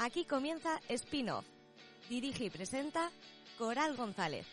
Aquí comienza Spin-off. Dirige y presenta Coral González.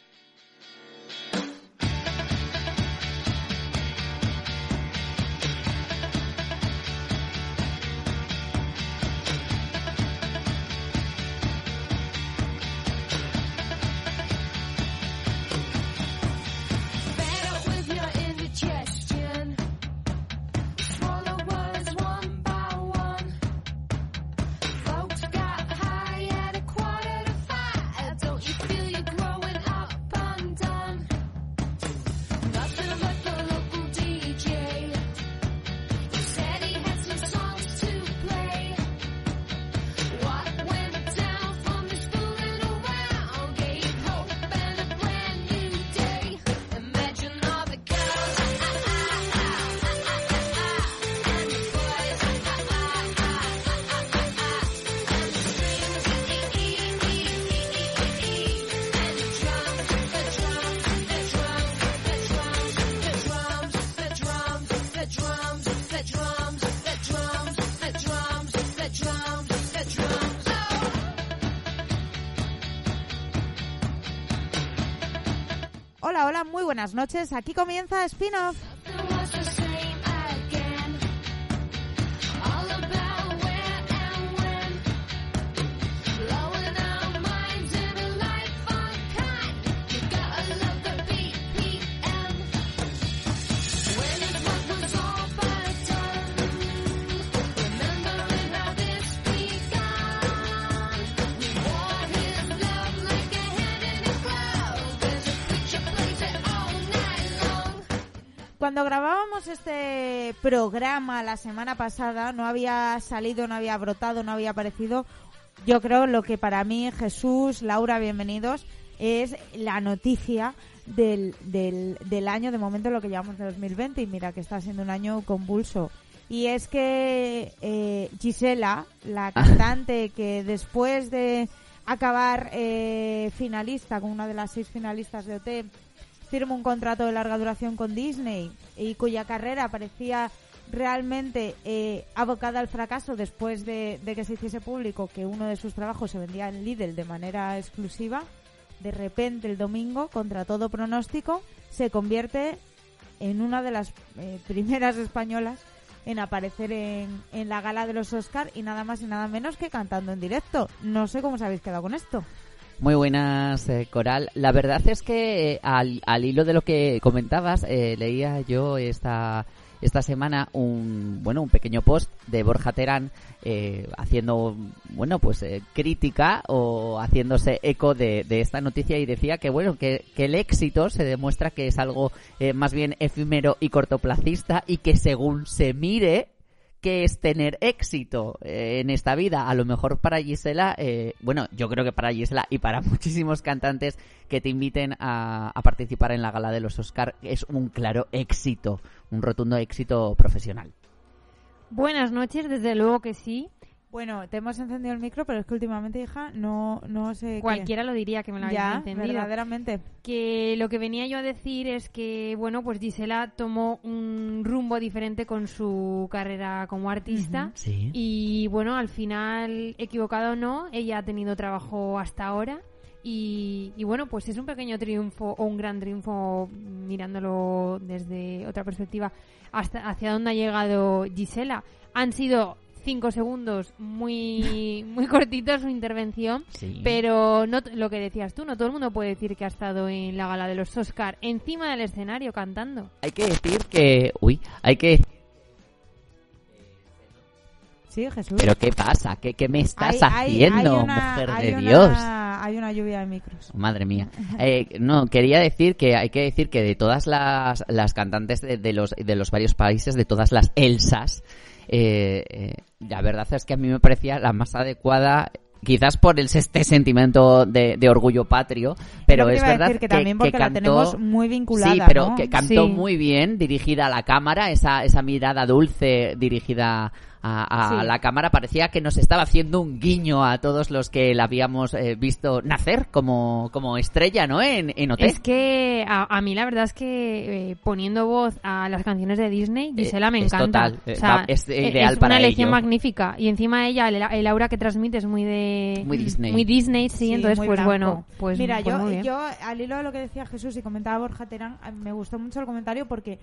Buenas noches. Aquí comienza Spin-off. Este programa la semana pasada, no había salido, no había brotado, no había aparecido, yo creo lo que para mí, Jesús, Laura, bienvenidos, es la noticia del, del, año, de momento lo que llevamos de 2020, y mira que está siendo un año convulso. Y es que eh, Gisela, la cantante que después de acabar eh, finalista con una de las seis finalistas de OT, firma un contrato de larga duración con Disney y cuya carrera parecía realmente eh, abocada al fracaso después de, que se hiciese público que uno de sus trabajos se vendía en Lidl de manera exclusiva, de repente el domingo, contra todo pronóstico, se convierte en una de las eh, primeras españolas en aparecer en, la gala de los Oscar y nada más y nada menos que cantando en directo. No sé cómo os habéis quedado con esto. Muy buenas, eh, Coral. La verdad es que eh, al, al, hilo de lo que comentabas, eh, leía yo esta esta semana un bueno un pequeño post de Borja Terán haciendo bueno pues crítica o haciéndose eco de, de, esta noticia y decía que bueno que, que el éxito se demuestra que es algo más bien efímero y cortoplacista y que según se mire qué es tener éxito eh, en esta vida. A lo mejor para Gisela, eh, bueno, yo creo que para Gisela y para muchísimos cantantes que te inviten a, a participar en la gala de los Oscar es un claro éxito, un rotundo éxito profesional. Buenas noches, desde luego que sí. Bueno, te hemos encendido el micro, pero es que últimamente, hija, no, no sé. Cualquiera lo diría que me lo había encendido. verdaderamente. Que lo que venía yo a decir es que, bueno, pues Gisela tomó un rumbo diferente con su carrera como artista. sí. Y bueno, al final, equivocado o no, ella ha tenido trabajo hasta ahora. Y, y, bueno, pues es un pequeño triunfo o un gran triunfo mirándolo desde otra perspectiva hasta hacia dónde ha llegado Gisela. Han sido cinco segundos muy muy cortitos su intervención, pero no lo que decías tú, no todo el mundo puede decir que ha estado en la gala de los Oscar encima del escenario cantando. Hay que decir que, uy, hay que Sí, Jesús. Pero ¿qué pasa? ¿Qué, qué me estás haciendo, mujer de Dios? Hay una lluvia de micros. Madre mía. Eh, no, quería decir que hay que decir que de todas las, las cantantes de, de, los, de los varios países, de todas las Elsas, eh, eh, la verdad es que a mí me parecía la más adecuada quizás por el, este sentimiento de, orgullo patrio, pero es verdad que, también porque la tenemos muy vinculada, sí, pero que cantó muy bien, dirigida a la cámara, esa esa mirada dulce dirigida a, a Sí. la cámara parecía que nos estaba haciendo un guiño a todos los que la habíamos eh, visto nacer como, como estrella, ¿no? En, en OT. Es que a, a mí la verdad es que eh, poniendo voz a las canciones de Disney, Gisela me Eh, es encanta. total, eh, O sea, va- es eh, ideal es para una elección ello. magnífica. Y encima ella, el, el aura que transmite es muy de... Muy Disney. Muy Disney, sí. Sí, entonces, pues blanco. bueno, pues, Mira, pues yo, yo al hilo de lo que decía Jesús y comentaba Borja Terán, eh, me gustó mucho el comentario porque eh,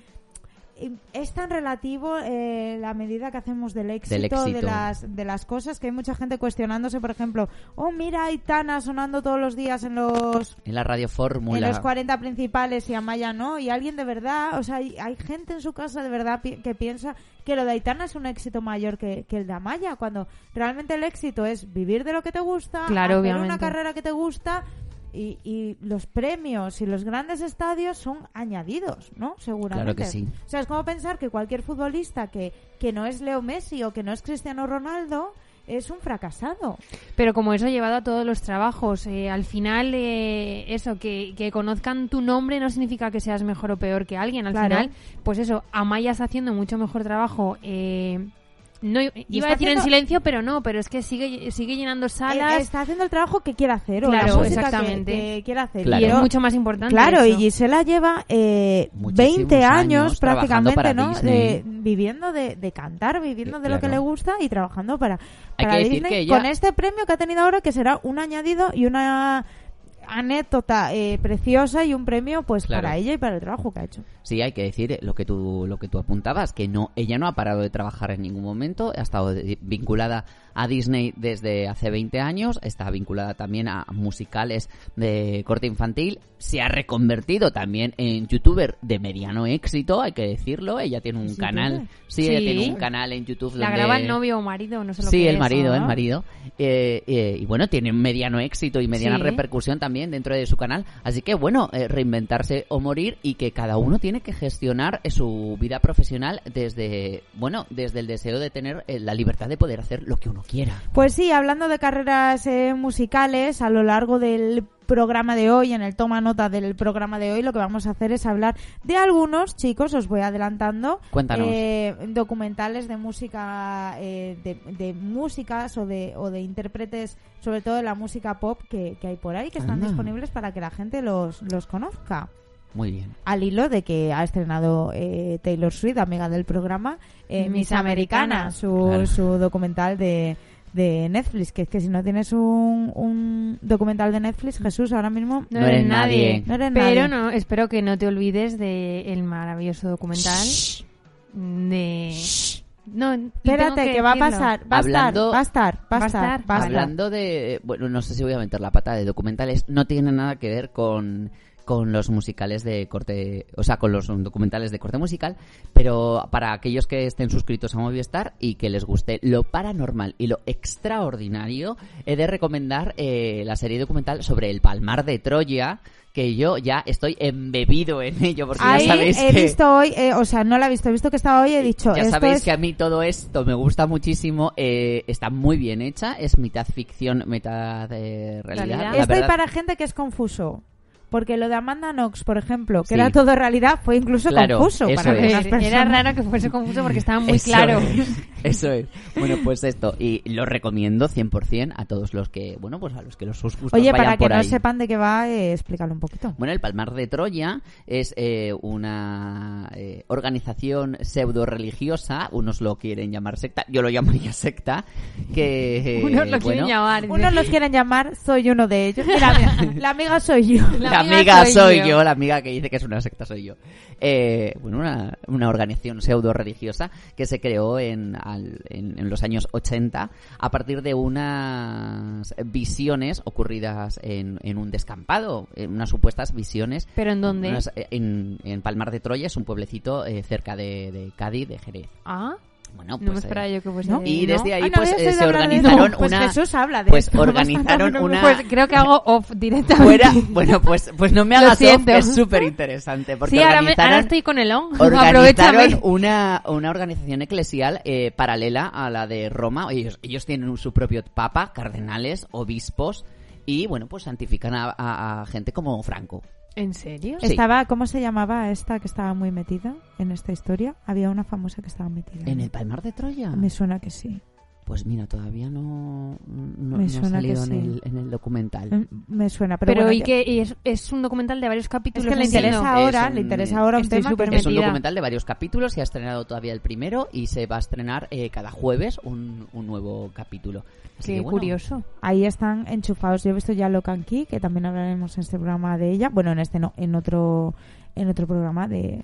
es tan relativo eh, la medida que hacemos del éxito, Del éxito. De, las, de las cosas que hay mucha gente cuestionándose, por ejemplo, oh, mira, Aitana sonando todos los días en los En la radio en fórmula. los 40 principales y Amaya no, y alguien de verdad, o sea, hay, hay gente en su casa de verdad pi- que piensa que lo de Aitana es un éxito mayor que, que el de Amaya, cuando realmente el éxito es vivir de lo que te gusta, Claro, hacer una carrera que te gusta y, y los premios y los grandes estadios son añadidos, ¿no? Seguramente. Claro que sí. O sea, es como pensar que cualquier futbolista que, que no es Leo Messi o que no es Cristiano Ronaldo es un fracasado. Pero como eso llevado a todos los trabajos, eh, al final eh, eso, que, que conozcan tu nombre no significa que seas mejor o peor que alguien. Al Claro. final, pues eso, Amaya está haciendo mucho mejor trabajo. Eh, no iba a decir haciendo- en silencio, pero no, pero es que sigue sigue llenando Eh, salas está haciendo el trabajo que quiere hacer o la Claro, que- exactamente. que, quiere hacer. Claro. y es mucho más importante. Claro, y eso. Gisela lleva eh, Muchísimos 20 años, prácticamente, ¿no? De- viviendo de, de cantar, viviendo Eh, de lo que le gusta y trabajando para, Hay para Disney que ella- con este premio que ha tenido ahora que será un añadido y una anécdota eh, preciosa y un premio pues Claro. para ella y para el trabajo que ha hecho. Sí, hay que decir eh, lo que tú lo que tú apuntabas, que no ella no ha parado de trabajar en ningún momento, ha estado vinculada a Disney desde hace 20 años, está vinculada también a musicales de corte infantil, se ha reconvertido también en youtuber de mediano éxito, hay que decirlo, ella tiene un ¿Es canal, sí, ella tiene un canal en YouTube La donde- graba el novio o marido, no sé lo Sí, que el es, marido, ¿no? el marido. Eh, eh, y bueno, tiene un mediano éxito y mediana Sí. repercusión también dentro de su canal. Así que bueno, eh, reinventarse o morir y que cada uno tiene que gestionar su vida profesional desde, bueno, desde el deseo de tener la libertad de poder hacer lo que uno quiera. Pues sí, hablando de carreras eh, musicales, a lo largo del programa de hoy, en el toma nota del programa de hoy, lo que vamos a hacer es hablar de algunos, chicos, os voy adelantando, Cuéntanos. eh, documentales de música, eh, de, de músicas o de, o de intérpretes, sobre todo de la música pop que, que hay por ahí, que están Anda. disponibles para que la gente los, los conozca. Muy bien. Al hilo de que ha estrenado eh, Taylor Swift, amiga del programa, eh, Miss Miss Americana, Americana. su, Claro. su documental de, de Netflix. Que es que si no tienes un, un documental de Netflix, Jesús, ahora mismo No, No eres nadie. nadie. no eres Pero nadie. no, espero que no te olvides de el maravilloso documental de... No, tengo Espérate, que, va a pasar, va a Hablando- estar, va a estar, va a Va a estar, estar. va a estar. Hablando de, bueno, no sé si voy a meter la pata de documentales, no tiene nada que ver con con los musicales de corte, o sea, con los documentales de corte musical, pero para aquellos que estén suscritos a Movistar y que les guste lo paranormal y lo extraordinario, he de recomendar eh, la serie documental sobre el Palmar de Troya, que yo ya estoy embebido en ello, porque Ahí ya sabéis he que... visto hoy, eh, o sea, no la he visto, he visto que estaba hoy y he dicho, Ya esto sabéis es- que a mí todo esto me gusta muchísimo, eh, está muy bien hecha, es mitad ficción, mitad eh, realidad. Realidad. La Esto y verdad- para gente que es confuso. Porque lo de Amanda Knox, por ejemplo, que Sí. era todo realidad, fue incluso Claro, confuso para es. algunas Era personas. raro que fuese confuso porque estaba muy Eso claro. es, eso es. Bueno, pues esto. Y lo recomiendo 100% a todos los que, bueno, pues a los que los sus gustos Oye, vayan para que por no ahí. sepan de qué va, eh, explícalo un poquito. Bueno, el Palmar de Troya es eh, una eh, organización pseudo-religiosa, unos lo quieren llamar secta, yo lo llamaría secta, que... eh, Unos lo quieren llamar. Unos los quieren llamar, soy uno de ellos. Mira, la amiga soy yo. La, La amiga, soy, yo. yo. la amiga que dice que es una secta soy yo. Eh, bueno, una, una organización pseudo religiosa que se creó en, al- en, en los años 80 a partir de unas visiones ocurridas en, en un descampado, en unas supuestas visiones. ¿Pero en dónde? unas- en Palmar de Troya, es un pueblecito eh, cerca de, de Cádiz, de Jerez. Ah, Bueno, no me pues, esperaba eh, yo que fuese... ¿no? y desde ahí Ah, no, pues eh, se organizaron No, pues una Jesús habla de pues esto. organizaron una Pues creo que hago off directamente. fuera bueno pues pues no me hagas off, que es súper interesante porque sí, ahora, me- ahora estoy con el on. organizaron una, una organización eclesial eh, paralela a la de Roma. Ellos, ellos tienen su propio papa, cardenales, obispos y, bueno, pues santifican a, a- a gente como Franco. ¿En serio? Sí. Estaba, ¿cómo se llamaba esta que estaba muy metida en esta historia? Había una famosa que estaba metida. ¿En el Palmar de Troya? Me suena que sí. Pues mira, todavía no, no, Me no ha suena que salido en, el, en el documental. Mm, Me suena, pero, Pero, bueno, ¿y que- es, es un documental de varios Es capítulos? que le interesa Es ahora, un- le interesa ahora un tema Es un documental de varios capítulos, se ha estrenado todavía el primero y se va a estrenar eh, cada jueves un, un nuevo capítulo. Así Qué que, bueno, curioso. ahí están enchufados. Yo he visto ya Locan Key, que también hablaremos en este programa de ella. Bueno, en este no, en otro en otro programa de,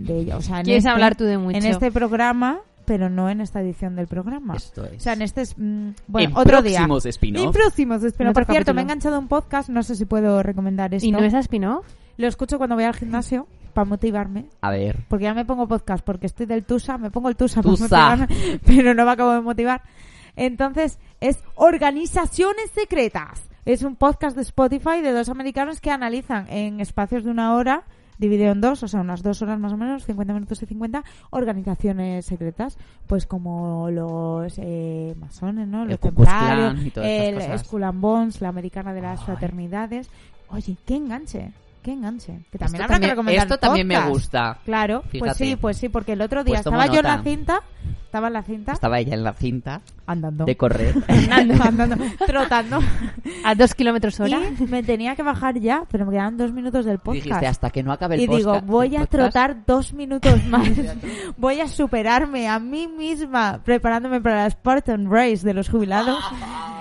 de ella. O sea, en ¿Quieres este- hablar tú de mucho? En este programa, pero no en esta edición del programa. Esto es. O sea, en este es, mm, bueno, En otro día. próximos spin-off. En próximos spin-off. Por cierto, capítulo. me he enganchado a un podcast, no sé si puedo recomendar esto. ¿Y no es a spin-off? Lo escucho cuando voy al gimnasio para motivarme. A ver. Porque ya me pongo podcast, porque estoy del TUSA, me pongo el TUSA, Tusa. para motivarme, pero no me acabo de motivar. Entonces, es Organizaciones Secretas. Es un podcast de Spotify de dos americanos que analizan en espacios de una hora, dividido en dos, o sea, unas dos horas más o menos, 50 minutos y 50, organizaciones secretas. Pues como los eh, masones, ¿no? Los templarios, el. Skull and Bones, la americana de las Ay. fraternidades. Oye, qué enganche, qué enganche. Que también Esto habrá también, que recomendar esto también me gusta. Claro, pues Fíjate. sí, pues sí, porque el otro día Pues estaba yo en la cinta, estaba en la cinta, Estaba ella en la cinta andando, de correr. andando, andando, trotando, ¿A dos kilómetros hora? y me tenía que bajar ya, pero me quedaban dos minutos del podcast. Dijiste hasta que no acabe el y digo, voy a podcast. trotar dos minutos más. voy a superarme a mí misma preparándome para la Spartan Race de los jubilados.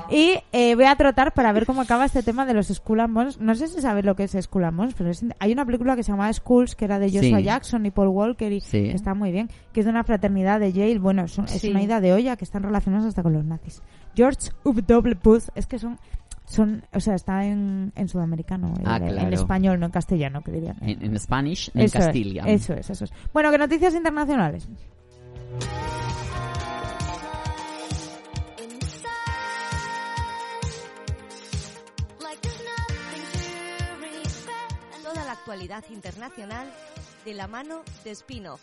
Y eh, voy a trotar para ver cómo acaba este tema de los Skull and Bones. No sé si sabes lo que es Skull and Bones, pero es- hay una película que se llama Skulls, que era de Joshua Sí. Jackson y Paul Walker, y Sí. que está muy bien, que es de una fraternidad de Yale. Bueno, es, un- es Sí. una idea de olla que están relacionados hasta con los nazis. George W. Bush, es que son... Son, o sea, está en, en sudamericano, Ah, en, español, no en castellano, que dirían. En, en Spanish, en Eso es, Castilla. eso es, eso es. Bueno, que noticias internacionales. Toda la actualidad internacional de la mano de Spin-off.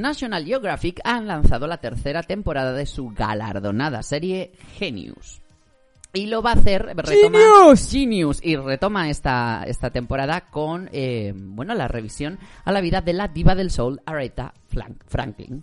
National Geographic han lanzado la tercera temporada de su galardonada serie Genius. Y lo va a hacer, retoma, Genius. Genius, y retoma esta, esta temporada con, eh, bueno, la revisión a la vida de la diva del soul, Aretha Flank- Franklin.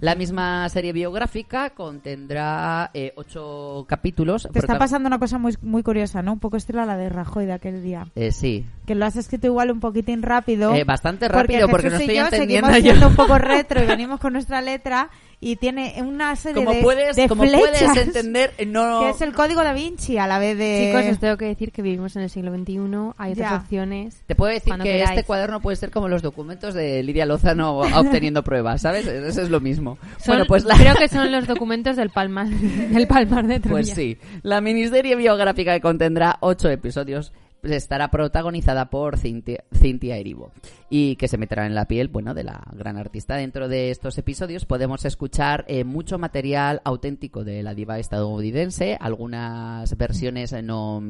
La misma serie biográfica contendrá eh, ocho capítulos. Te está pasando una cosa muy, muy curiosa, ¿no? Un poco estilo a la de Rajoy de aquel día. Eh, sí, Que lo has escrito igual un poquitín rápido. Eh, bastante rápido porque, no Jesús y estoy yo entendiendo seguimos yo. siendo un poco retro y venimos con nuestra letra y tiene una serie Como de, puedes, de como puedes flechas, entender, eh, no... que es el código da Vinci a la vez de... Chicos, os tengo que decir que vivimos en el siglo XXI, hay otras Ya. opciones. Te puedo decir que queráis. este cuaderno puede ser como los documentos de Lidia Lozano obteniendo pruebas, ¿sabes? Eso es lo mismo. Son- bueno, pues la... Creo que son los documentos del Palmar, del Palmar de Troya. Pues sí, la miniserie biográfica que contendrá ocho episodios pues, estará protagonizada por Cintia, Cintia Erivo y que se meterá en la piel, bueno, de la gran artista. Dentro de estos episodios podemos escuchar eh, mucho material auténtico de la diva estadounidense, algunas versiones eh, no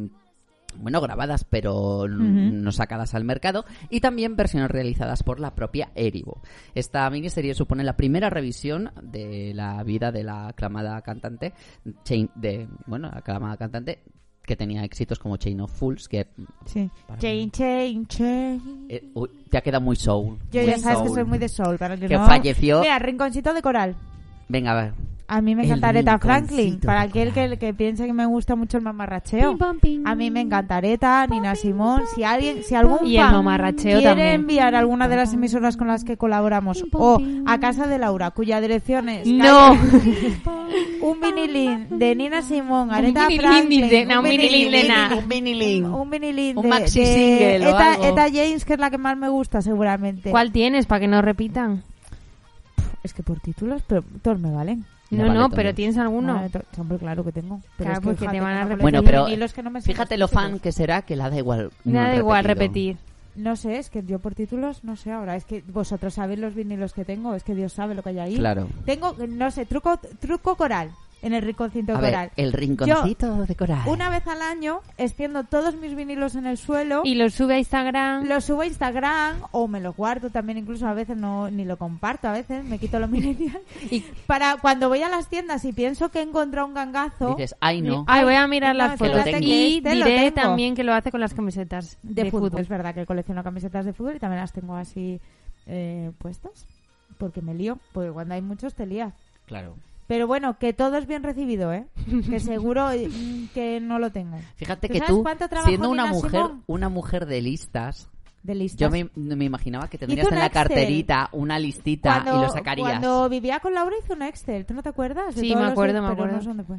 bueno, grabadas pero no sacadas al mercado y también versiones realizadas por la propia Erivo. Esta miniserie supone la primera revisión de la vida de la aclamada cantante de, bueno, la aclamada cantante que tenía éxitos como Chain of Fools, que Sí. Chain, chain, chain. eh, uy, te ha quedado muy soul. Yo muy ya sabes que soy muy de soul. Para el que, Que no... falleció. Mira, Rinconcito de Coral. Venga, a ver. A mí me encanta Aretha Franklin. Para aquel que, que piense que me gusta mucho el mamarracheo. Pim, pam, pim. A mí me encanta Aretha, Nina Simón. Si alguien, si algún Y el fan mamarracheo quiere también. enviar alguna de las emisoras con las que colaboramos o a casa de Laura, cuya dirección es No. un vinilín de Nina Simón, Aretha vinilín Franklin, de- no, un vinilín de. Un vinilín. un vinilín Un maxi de single o Eta, algo. Eta James, que es la que más me gusta seguramente. ¿Cuál tienes para que no repitan? Es que por títulos, pero todos me valen. No, vale no, pero ¿tienes alguno? Hombre, claro que tengo. Pero Claro, es que, porque te van a repetir. Bueno, pero vinilos que no me sé Fíjate los lo fan que será que la da igual. Me da igual repetir. No sé, es que yo por títulos no sé ahora. Es que vosotros sabéis los vinilos que tengo. Es que Dios sabe lo que hay ahí. Claro. Tengo, no sé, truco, truco coral en el rinconcito A coral. ver, el rinconcito de coral. Una vez al año extiendo todos mis vinilos en el suelo. Y lo sube a Instagram. Los subo a Instagram o me los guardo también, incluso a veces no ni lo comparto, a veces me quito los millennials. Y- Para cuando voy a las tiendas y pienso que he encontrado un gangazo Dices, ay no. Ay, voy a mirar No, las fotos. Y Este diré también que lo hace con las camisetas de, fútbol. Es verdad que colecciono camisetas de fútbol y también las tengo así eh, puestas. Porque me lío, porque cuando hay muchos te lías. Claro. Pero bueno, que todo es bien recibido, ¿eh? Que seguro mm, que no lo tengo. Fíjate ¿Tú que tú, siendo una Nina mujer, Simón? una mujer de listas, De listas. yo me, me imaginaba que tendrías en la Excel. carterita una listita y lo sacarías. Cuando vivía con Laura hizo un Excel, ¿tú no te acuerdas? De Sí, todos me los- acuerdo, me pero acuerdo. no sé dónde fue.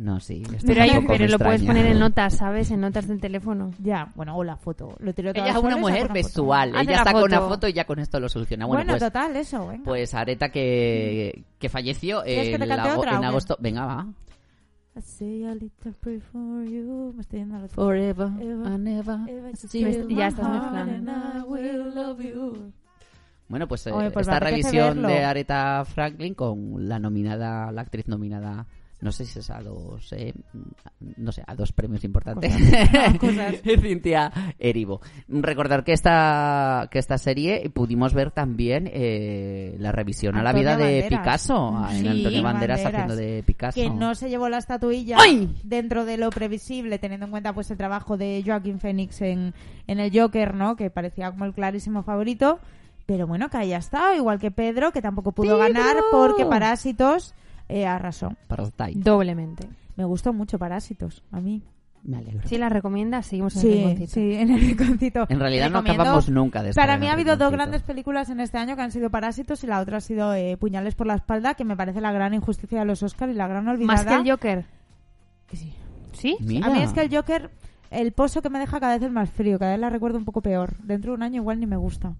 No, sí. esto Pero, hay- pero lo puedes poner en notas, ¿sabes? En notas del teléfono. Ya, bueno, o la foto. Lo Ella es una mujer foto. visual. Ella la está con una foto. foto y ya con esto lo soluciona. Bueno, Bueno, pues, total, eso, venga. pues Areta que, que falleció ¿Quieres que en, ago- otra en agosto. Venga, va. I say a little prayer for you. Me estoy yendo a la Forever Ever, and ever. Ya estás mezclando. Bueno, pues, eh, Oye, pues me esta revisión de Aretha Franklin con la nominada, la actriz nominada, no sé si es a dos, eh, no sé, a dos premios importantes. Cosas. Cintia Erivo. Recordar que esta, que esta serie pudimos ver también eh, la revisión a la vida de. Picasso, en Antonio Banderas, Banderas. haciendo de Picasso. que no se llevó la estatuilla ¡Ay! dentro de lo previsible, teniendo en cuenta pues el trabajo de Joaquín Phoenix en, en el Joker, ¿no? Que parecía como el clarísimo favorito. Pero bueno, que haya estado, igual que Pedro, que tampoco pudo ganar porque Parásitos eh, arrasó. Parasite. Doblemente. Me gustó mucho Parásitos, a mí. Me alegro. Si la recomiendas, seguimos en el rinconcito. sí, en el rinconcito. En realidad no acabamos nunca de estar Para mí ha habido dos grandes películas en este año que han sido Parásitos y la otra ha sido eh, Puñales por la espalda, que me parece la gran injusticia de los Oscars y la gran olvidada. Más que el Joker. Que sí. ¿Sí? Mira. A mí es que el Joker, el pozo que me deja cada vez es más frío, cada vez la recuerdo un poco peor. Dentro de un año igual ni me gusta.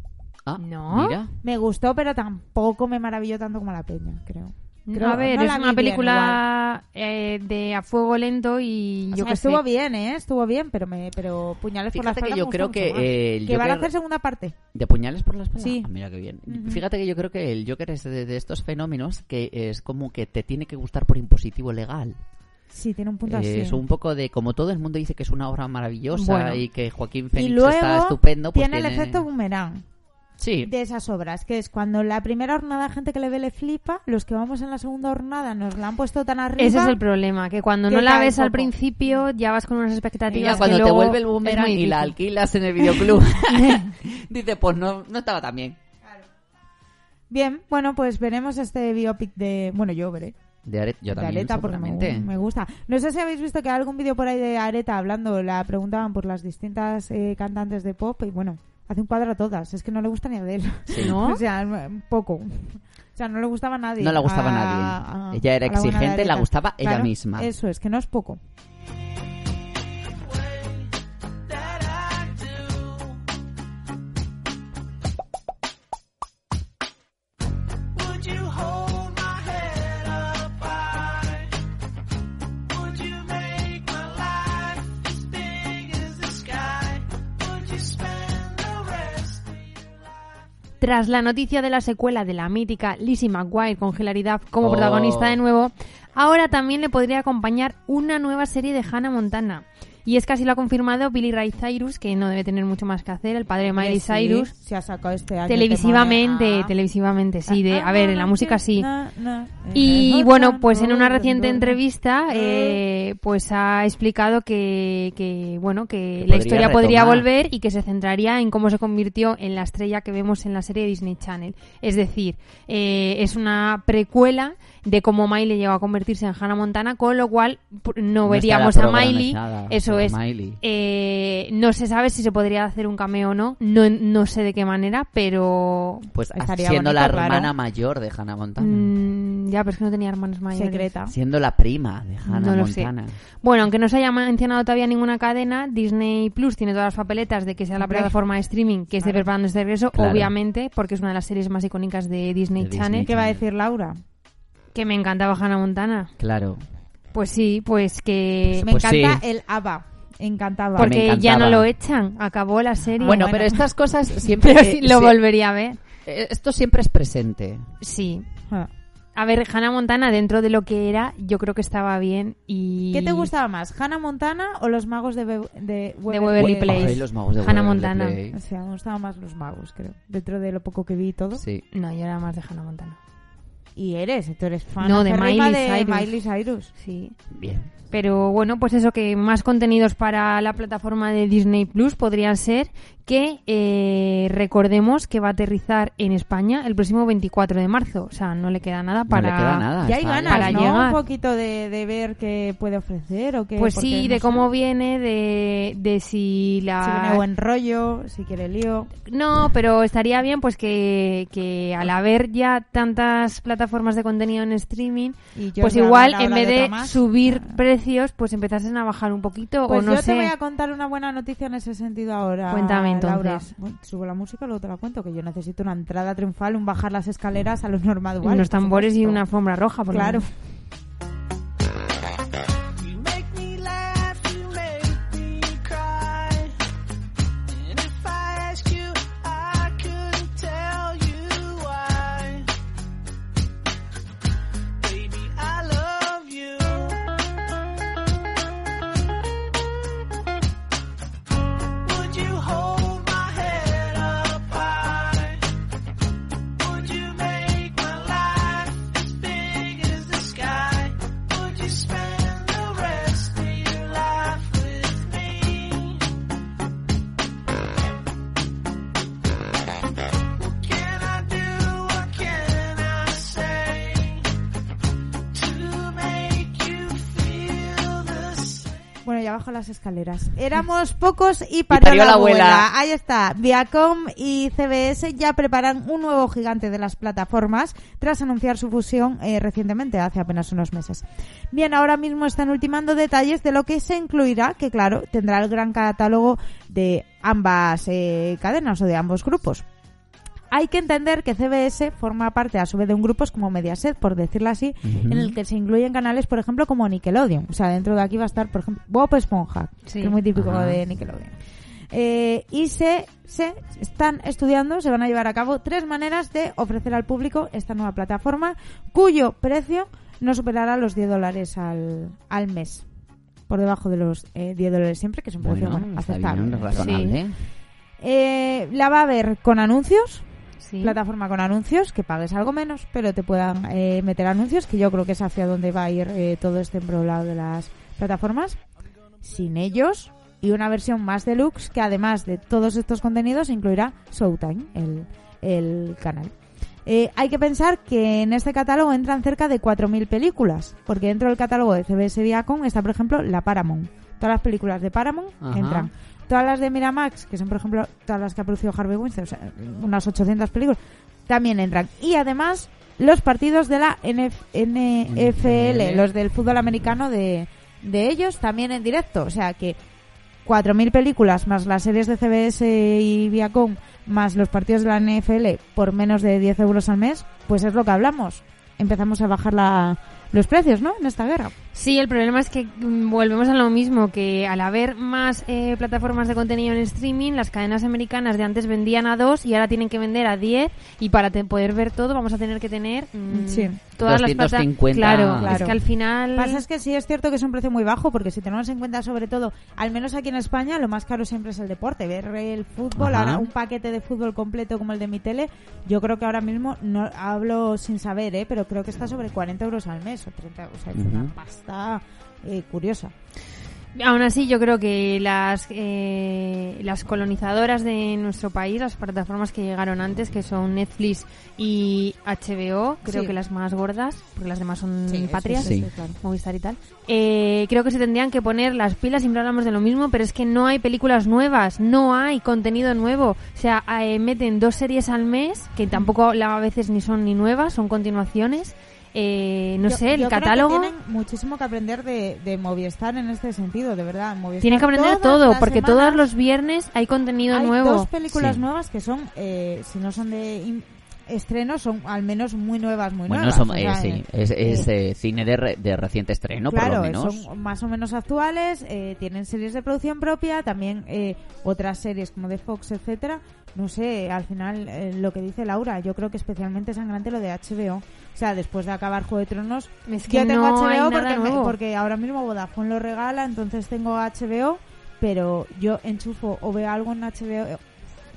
Ah, No. Mira. Me gustó, pero tampoco me maravilló tanto como la peña, creo. Creo- a ver, no es una bien película eh, de a fuego lento y O yo sea, que estuvo sé. bien, ¿eh? Estuvo bien, pero me pero Puñales por la Fíjate que espalda yo me creo gustó que eh, el Que van a hacer segunda parte. ¿De puñales por la espalda? Sí. Ah, mira qué bien. Ujú. Fíjate que yo creo que el Joker es de, de estos fenómenos que es como que te tiene que gustar por impositivo legal. Sí, tiene un punto Eh, así. Es un poco de, como todo el mundo dice que es una obra maravillosa Bueno. y que Joaquín y Phoenix luego está estupendo, pues tiene el efecto boomerang Sí, de esas obras, que es cuando la primera jornada gente que le ve le flipa, los que vamos en la segunda jornada nos la han puesto tan arriba. Ese es el problema, que cuando que no la ves al principio ya vas con unas y expectativas ya cuando que te luego vuelve el boomerang y la alquilas en el videoclub, dice, pues no, no estaba tan bien. Bien, bueno, pues veremos este biopic de... Bueno, yo veré. De Aret, yo de también, Areta porque me gusta. No sé si habéis visto que hay algún vídeo por ahí de Areta hablando, la preguntaban por las distintas eh, cantantes de pop y bueno, hace un cuadro a todas. Es que no le gusta ni a Adele. Sí. ¿No? o sea, poco. O sea, no le gustaba a nadie. No le gustaba a a- nadie. Ella era exigente, la gustaba ella misma. Eso es, que no es poco. Tras la noticia de la secuela de la mítica Lizzie McGuire con Hilary Duff como Oh. protagonista de nuevo, ahora también le podría acompañar una nueva serie de Hannah Montana. Y es que así lo ha confirmado Billy Ray Cyrus, que no debe tener mucho más que hacer, el padre de Miley Sí, Cyrus. Se ha sacado este año. Televisivamente, ah. televisivamente, sí. De, a ver, en la música sí. Y bueno, no, pues en una reciente entrevista, eh, pues ha explicado que, que bueno, que, Que la historia podría volver y que se centraría en cómo se convirtió en la estrella que vemos en la serie Disney Channel. Es decir, eh, es una precuela de cómo Miley llegó a convertirse en Hannah Montana, con lo cual no, No veríamos a Miley. programizada, Eso es. Miley. Eh, no se sabe si se podría hacer un cameo o no. No, no sé de qué manera, pero Pues Estaría siendo bonito, la claro. hermana mayor de Hannah Montana. mm, ya, pero es que no tenía hermanos mayores. Secreta. Siendo la prima de Hannah No lo sé. Montana. Bueno, aunque no se haya mencionado todavía ninguna cadena, Disney Plus tiene todas las papeletas de que sea la Hombre. plataforma de streaming que esté preparando este regreso, Claro. obviamente, porque es una de las series más icónicas de Disney De Channel. Disney. ¿Qué va a decir Laura? Que me encantaba Hannah Montana. Claro. Pues sí, pues que... Me Pues encanta sí. el ABBA. Encantaba. porque ya no lo echan, acabó la serie. Bueno, bueno. pero estas cosas siempre... pero sí, eh, lo volvería a ver. eh, Esto siempre es presente. Sí. Ah. A ver, Hannah Montana, dentro de lo que era, yo creo que estaba bien y... ¿Qué te gustaba más, Hannah Montana o los magos de, Be- de Waverly Place. Ay, los magos de Hannah Montana. O sea, me gustaban más los magos, creo. Dentro de lo poco que vi y todo. Sí. No, yo era más de Hannah Montana. Y eres, tú eres fan No, de Miley de Cyrus. Miley Cyrus. Sí. Bien. Pero bueno, pues eso, que más contenidos para la plataforma de Disney Plus podrían ser que eh, recordemos que va a aterrizar en España el próximo 24 de marzo. O sea, no le queda nada para. No le queda nada. Ya hay ganas, para ¿no? llegar. Un poquito de, de ver qué puede ofrecer o qué. Pues sí, no de sé. cómo viene, de, de si la. Si viene buen rollo, si quiere lío. No, pero estaría bien pues que, que al haber ya tantas plataformas de contenido en streaming, Y pues igual en vez de subir Ah. Precios, pues empezasen a bajar un poquito Pues o no yo sé. te voy a contar una buena noticia en ese sentido ahora. Cuéntame, entonces. Laura. Subo la música, luego te la cuento, que yo necesito una entrada triunfal, un bajar las escaleras a los normal dual. unos tambores y una alfombra roja, por Claro. menos. Escaleras. Éramos pocos y parió, parió la, la abuela. abuela. Ahí está. Viacom y CBS ya preparan un nuevo gigante de las plataformas tras anunciar su fusión eh, recientemente, hace apenas unos meses. Bien, ahora mismo están ultimando detalles de lo que se incluirá, que claro, tendrá el gran catálogo de ambas eh, cadenas o de ambos grupos. Hay que entender que CBS forma parte a su vez de un grupo como Mediaset, por decirlo así, en el que se incluyen canales, por ejemplo, como Nickelodeon. O sea, dentro de aquí va a estar, por ejemplo, Bob Esponja, Sí. que es muy típico Ajá. de Nickelodeon. Eh, y se, se están estudiando, se van a llevar a cabo tres maneras de ofrecer al público esta nueva plataforma, cuyo precio no superará los 10 dólares al, al mes. Por debajo de los eh, 10 dólares siempre, que es un precio Bueno, bueno, está aceptable. bien, razonable. Eh, la va a ver con anuncios, Sí. plataforma con anuncios, que pagues algo menos, pero te puedan eh, meter anuncios, que yo creo que es hacia donde va a ir eh, todo este embrolado de las plataformas. Sin ellos, y una versión más deluxe que además de todos estos contenidos incluirá Showtime, el, el canal. Eh, hay que pensar que en este catálogo entran cerca de 4.000 películas, porque dentro del catálogo de CBS Viacom está, por ejemplo, la Paramount. Todas las películas de Paramount Ajá. entran. Todas las de Miramax, que son, por ejemplo, todas las que ha producido Harvey Weinstein, o sea, unas 800 películas, también entran. Y además, los partidos de la NF NFL, NFL. los del fútbol americano de, de ellos, también en directo. O sea que 4.000 películas más las series de CBS y Viacom más los partidos de la NFL por menos de 10 euros al mes, pues es lo que hablamos. Empezamos a bajar la, los precios, ¿no? En esta guerra. Sí, el problema es que mm, volvemos a lo mismo, que al haber más eh, plataformas de contenido en streaming, las cadenas americanas de antes vendían a dos y ahora tienen que vender a 10 y para te- poder ver todo vamos a tener que tener mm, Sí. todas las plata- 250. Claro, Claro. es que al final... Pasa es que sí es cierto que es un precio muy bajo, porque si tenemos en cuenta sobre todo, al menos aquí en España, lo más caro siempre es el deporte. Ver el fútbol, Ajá. ahora un paquete de fútbol completo como el de mi tele, yo creo que ahora mismo, no hablo sin saber, ¿eh? pero creo que está sobre 40 euros al mes o 30, o sea, es una Ujú. Pasta eh, curiosa. Aún así, yo creo que las, eh, las colonizadoras de nuestro país, las plataformas que llegaron antes, que son Netflix y HBO, creo Sí. que las más gordas, porque las demás son Sí, patrias, sí, sí, claro. Movistar y tal, eh, creo que se tendrían que poner las pilas, siempre hablamos de lo mismo, pero es que no hay películas nuevas, no hay contenido nuevo. O sea, eh, meten dos series al mes, que tampoco a veces ni son ni nuevas, son continuaciones. Eh, no Yo- sé, el yo creo que catálogo... tienen muchísimo que aprender de, de Movistar en este sentido, de verdad. Movistar Tienen que aprender todo, porque semanas todos los viernes hay contenido hay nuevo. dos películas Sí. nuevas que son, eh, si no son de in- estreno, son al menos muy nuevas, muy Bueno, nuevas. son- eh, sí, es, es, eh, eh, cine de, re- de reciente estreno, claro, por lo menos. son más o menos actuales, eh, tienen series de producción propia, también eh, otras series como de Fox, etcétera. No sé, al final eh, lo que dice Laura, yo creo que especialmente sangrante lo de HBO. O sea, después de acabar Juego de Tronos, Es que yo tengo no HBO porque, me- porque ahora mismo Vodafone lo regala, entonces tengo HBO, pero yo enchufo o veo algo en HBO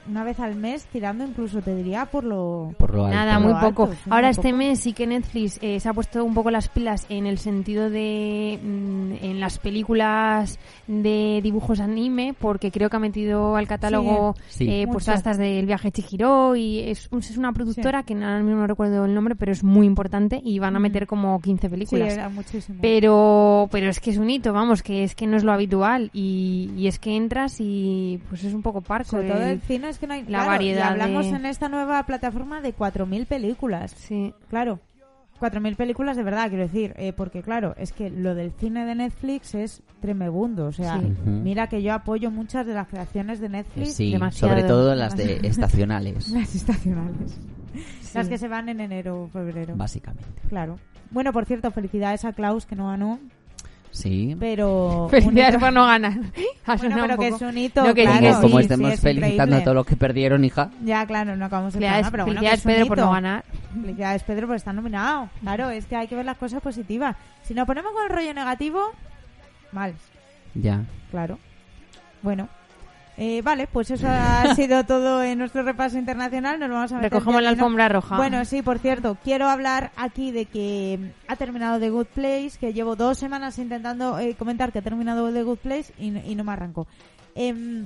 una vez al mes tirando incluso te diría por lo Por lo alto. Nada, muy poco. alto, sí, Ahora muy este poco. mes sí que Netflix eh, se ha puesto un poco las pilas en el sentido de mm, en las películas de dibujos anime, porque creo que ha metido al catálogo Sí. eh, pues Mucho. todas estas del viaje Chihiro y es, un- es una productora que ahora mismo no recuerdo el nombre, pero es muy importante y van a meter como 15 sí, películas. era muchísimo. Pero, pero es que es un hito, vamos, que es que no es lo habitual y, y es que entras y pues es un poco parco. Sobre todo el- el cine es que no hay la claro, variedad y hablamos de- en esta nueva plataforma de 4.000 películas. Sí. Claro. 4.000 películas de verdad, quiero decir, eh, porque claro, es que lo del cine de Netflix es tremebundo, o sea, Sí. Mira que yo apoyo muchas de las creaciones de Netflix, Sí, demasiado. sobre todo las de estacionales, las estacionales, las que se van en enero o febrero, básicamente. claro. Bueno, por cierto, felicidades a Klaus que no ganó, Sí. pero... Felicidades por no ganar. Bueno, pero que es un hito, No, que sí, claro, como, sí, como sí, estemos es felicitando increíble. a todos los que perdieron, hija. Ya, claro, no acabamos de ganar, pero bueno, felicidades Pedro por no ganar. Felicidades, Pedro, por estar nominado. Claro, es que hay que ver las cosas positivas. Si nos ponemos con el rollo negativo, mal, Ya. claro. Bueno, eh, vale, pues eso ha sido todo en nuestro repaso internacional. Nos vamos a meter Recogemos la alfombra roja. Bueno, sí, por cierto, quiero hablar aquí de que ha terminado The Good Place, que llevo dos semanas intentando eh, comentar que ha terminado The Good Place y, no- y no me arranco. Em,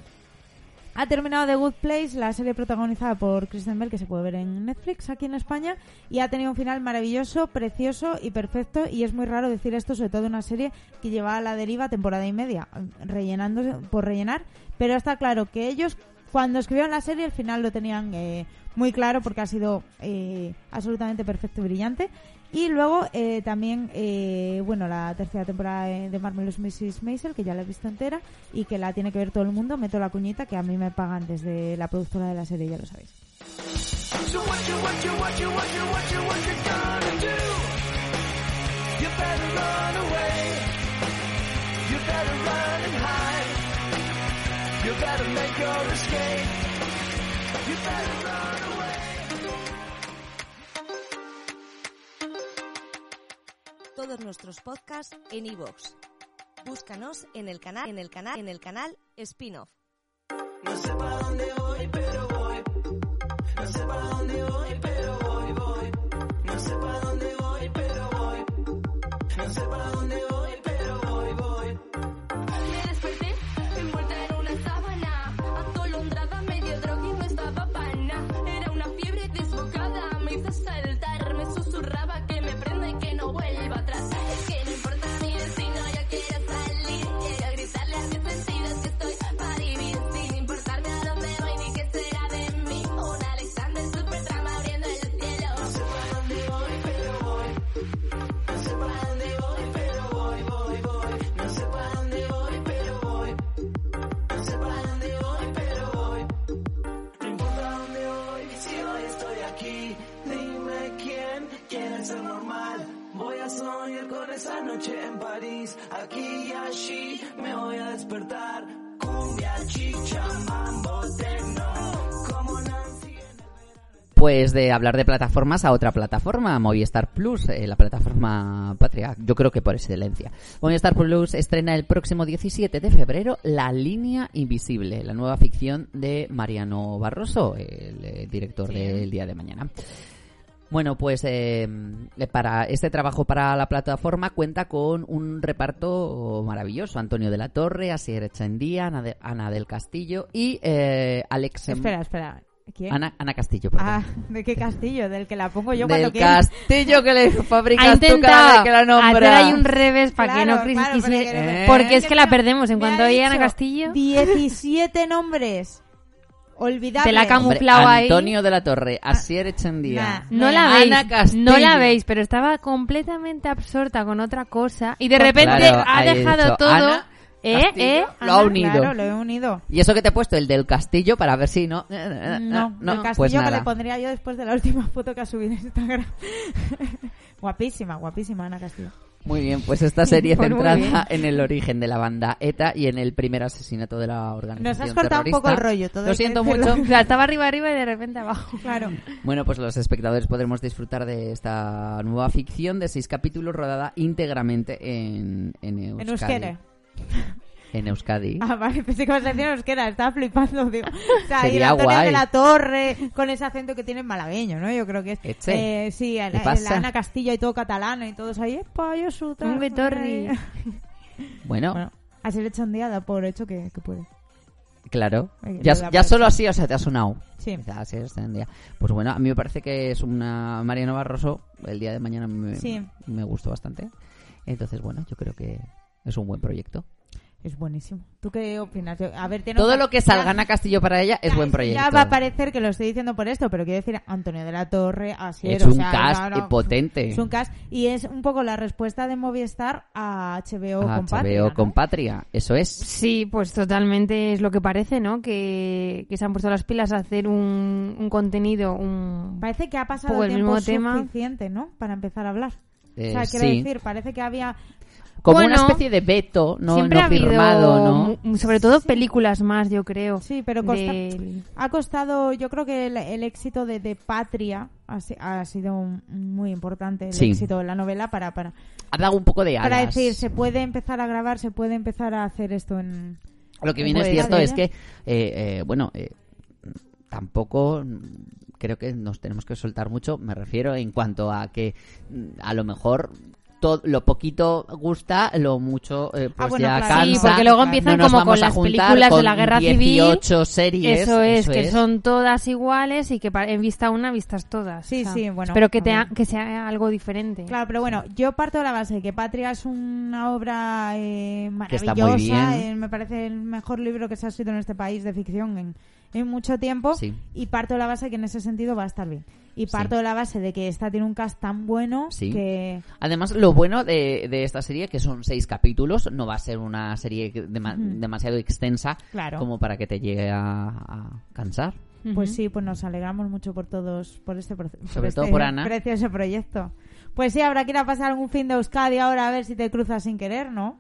ha terminado The Good Place, la serie protagonizada por Kristen Bell, que se puede ver en Netflix aquí en España, y ha tenido un final maravilloso, precioso y perfecto, y es muy raro decir esto, sobre todo de una serie que lleva a la deriva temporada y media, rellenándose por rellenar, pero está claro que ellos cuando escribieron la serie el final lo tenían eh, muy claro porque ha sido eh, absolutamente perfecto y brillante. Y luego eh, también, eh, bueno, la tercera temporada de Marvelous Mrs. Maisel, que ya la he visto entera y que la tiene que ver todo el mundo. Meto la cuñita que a mí me pagan desde la productora de la serie, ya lo sabéis. Todos nuestros podcasts en iVoox. Búscanos en el canal, en el canal, en el canal Spin-off. No sé para dónde voy, pero voy. No sé para dónde voy, pero voy, voy. No sé para dónde voy, pero voy. No sé para dónde voy, pero voy, voy. Me desperté envuelta en una sábana, atolondrada, medio droga y no estaba pana. Era una fiebre desbocada, me hizo Pues de hablar de plataformas a otra plataforma, Movistar Plus, eh, la plataforma patria, yo creo que por excelencia. Movistar Plus estrena el próximo 17 de febrero La Línea Invisible, la nueva ficción de Mariano Barroso, el eh, director del Día de Mañana. Bueno, pues eh, para este trabajo para la plataforma cuenta con un reparto maravilloso. Antonio de la Torre, Asier Ana, de- Ana del Castillo y eh, Alex... Espera, espera. ¿Quién? Ana, Ana Castillo, perdón. Ah, ¿de qué castillo? Del que la pongo yo del cuando quiero. castillo que le Ha fabricas tú cada vez que la hacer nombras. ahí un revés para que Claro, no cris- claro, quisiera- porque- ¿Eh? porque es que la perdemos en Me ha cuanto oye Ana dicho Castillo 17 nombres. Olvidables. Te la Hombre, camuflado ahí. Antonio de la Torre, Asier Echandía. nah. no la Ana veis Castillo. no la veis pero estaba completamente absorta con otra cosa y de repente Claro, ha ahí he dejado dicho, todo Ana eh Castillo. eh Lo ha unido. Claro, lo he unido. Y eso que te he puesto, el del castillo, para ver si no... No, no, el castillo pues que nada. le pondría yo después de la última foto que ha subido en Instagram. guapísima, guapísima Ana Castillo. Muy bien, pues esta serie Pues centrada en el origen de la banda ETA y en el primer asesinato de la organización Nos has cortado un poco el rollo, todo Lo que siento mucho. O sea, estaba arriba arriba y de repente abajo Claro. Bueno, pues los espectadores podremos disfrutar de esta nueva ficción de seis capítulos rodada íntegramente en, en Euskadi. En euskera. En Euskadi. Ah, vale, pensé que ibas a decir en euskera, estaba flipando, digo. O sea, y Sería guay. de la Torre, con ese acento que tiene malagueño, ¿no? Yo creo que es. Eche. Eh, sí, el, ¿Qué el pasa? Ana Castillo y todo catalano y todos ahí, "Epa, yo suta". Un guitorri. Bueno, Bueno, así le he hecho un día, da por hecho que, que puede. claro. Ya, solo así, o sea, te ha sonado. Sí. Ya, así es, en día. Pues bueno, a mí me parece que es una Mariano Barroso. El día de mañana me, Sí. me gustó bastante. Entonces, bueno, yo creo que es un buen proyecto. Es buenísimo. ¿Tú qué opinas? Yo- A ver, tiene Todo lo que salga Ana Castillo para ella es Ya, buen proyecto. Ya va a parecer que lo estoy diciendo por esto, pero quiero decir, Antonio de la Torre, así Es un cast potente. Es un cast y es un poco la respuesta de Movistar a HBO Ah, con HBO Patria, ¿no? con Patria, eso es. Sí, pues totalmente es lo que parece, ¿no? Que, que se han puesto las pilas a hacer un, un contenido, un... Parece que ha pasado el el tiempo mismo tema. suficiente, ¿no? Para empezar a hablar. Eh, o sea, quiero sí. decir, parece que había... Como Bueno, una especie de veto, no, Siempre no ha habido, firmado, ¿no? sobre todo películas más, yo creo. Sí, pero costa- del- ha costado, yo creo que el, el éxito de, de Patria ha, si- ha sido un- muy importante, el Sí. éxito de la novela para, para, Ha dado un poco de alas. para decir, se puede empezar a grabar, se puede empezar a hacer esto en... Lo que viene Pues, es cierto de es que, eh, eh, bueno, eh, tampoco creo que nos tenemos que soltar mucho. Me refiero en cuanto a que mm, a lo mejor todo, lo poquito gusta, lo mucho eh, pues Ah, bueno, ya claro. cansa. Sí, porque luego empiezan No como con las películas de con la Guerra Civil. 18 series. Eso es, eso que es. son todas iguales y que en vista una, vistas todas. Sí, sí, bueno, Pero que, te ha- que sea algo diferente. Claro, pero bueno, yo parto de la base de que Patria es una obra eh, Que está maravillosa. muy bien. eh, me parece el mejor libro que se ha escrito en este país de ficción en, en mucho tiempo. Sí. Y parto de la base que en ese sentido va a estar bien. Y Sí. parto de la base de que esta tiene un cast tan bueno Sí. que... Además, lo bueno de, de esta serie, que son seis capítulos, no va a ser una serie demasiado extensa Claro. como para que te llegue a, a cansar. Pues sí, pues nos alegramos mucho por todos, por este proceso. Sobre todo por Ana. precioso proyecto. Pues sí, habrá que ir a pasar algún fin de Euskadi ahora a ver si te cruzas sin querer, ¿no?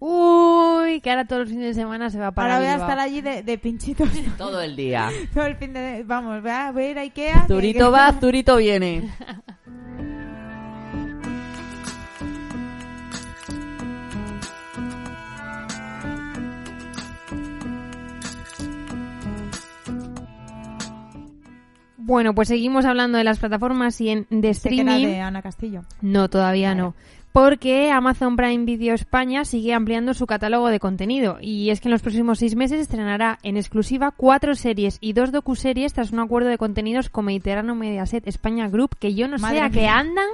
Uy, que ahora todos los fines de semana se va para ahora voy a estar allí de, de pinchitos Todo el día. todo el fin de... Vamos, voy a, voy a ir a Ikea. Zurito que- va, Zurito viene. Bueno, pues seguimos hablando de las plataformas y en de era streaming. de Ana Castillo. No, todavía no. Porque Amazon Prime Video España sigue ampliando su catálogo de contenido. Y es que en los próximos seis meses estrenará en exclusiva cuatro series y dos docuseries tras un acuerdo de contenidos con Mediterráneo Mediaset España Group, que yo no Madre sé a qué andan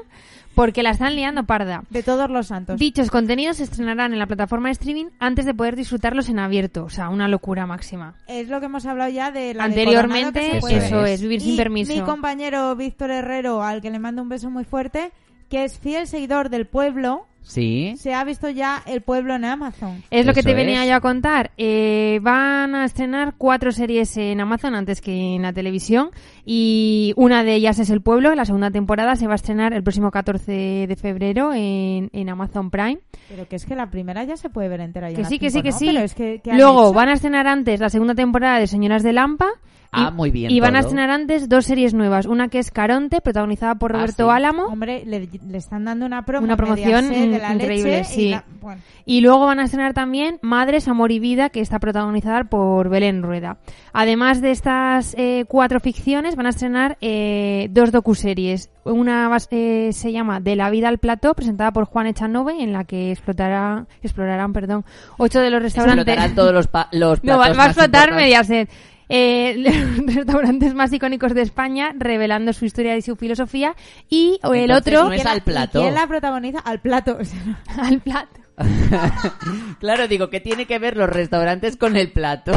porque la están liando parda. De todos los santos. Dichos contenidos se estrenarán en la plataforma de streaming antes de poder disfrutarlos en abierto. O sea, una locura máxima. Es lo que hemos hablado ya de la Anteriormente, que se Eso puede. eso es, vivir sin permiso. Mi compañero Víctor Herrero, al que le mando un beso muy fuerte, que es fiel seguidor del pueblo, Sí. se ha visto ya El Pueblo en Amazon. Es lo que te venía yo a contar. Eh, van a estrenar cuatro series en Amazon antes que en la televisión y una de ellas es El Pueblo. La segunda temporada se va a estrenar el próximo 14 de febrero en, en Amazon Prime. Pero que es que la primera ya se puede ver entera. ya Que en sí, que sí, cinco, que ¿no? sí. Pero es que, ¿qué han Luego hecho? van a estrenar antes la segunda temporada de Señoras de Lampa. Y, Ah, muy bien Y van a todo. estrenar antes dos series nuevas. Una que es Caronte, protagonizada por Ah, Roberto sí. Álamo. Hombre, le, le están dando una promo Una promoción de la in- increíble, leche y sí. la- bueno, Y luego van a estrenar también Madres, Amor y Vida, que está protagonizada por Belén Rueda. Además de estas eh, cuatro ficciones, van a estrenar eh, dos docuseries. Una eh, se llama De la vida al plató, presentada por Juan Echanove, en la que explotará, explorarán perdón, ocho de los restaurantes. Explotarán todos los, pa- los No, va, platos va a explotar. Mediaset. Eh, los restaurantes más icónicos de España, revelando su historia y su filosofía. Y o el Entonces, otro, no es ¿quién la- al plato. ¿y ¿Quién la protagoniza? Al plato. al plato. claro, digo, ¿qué tiene que ver los restaurantes con el plato?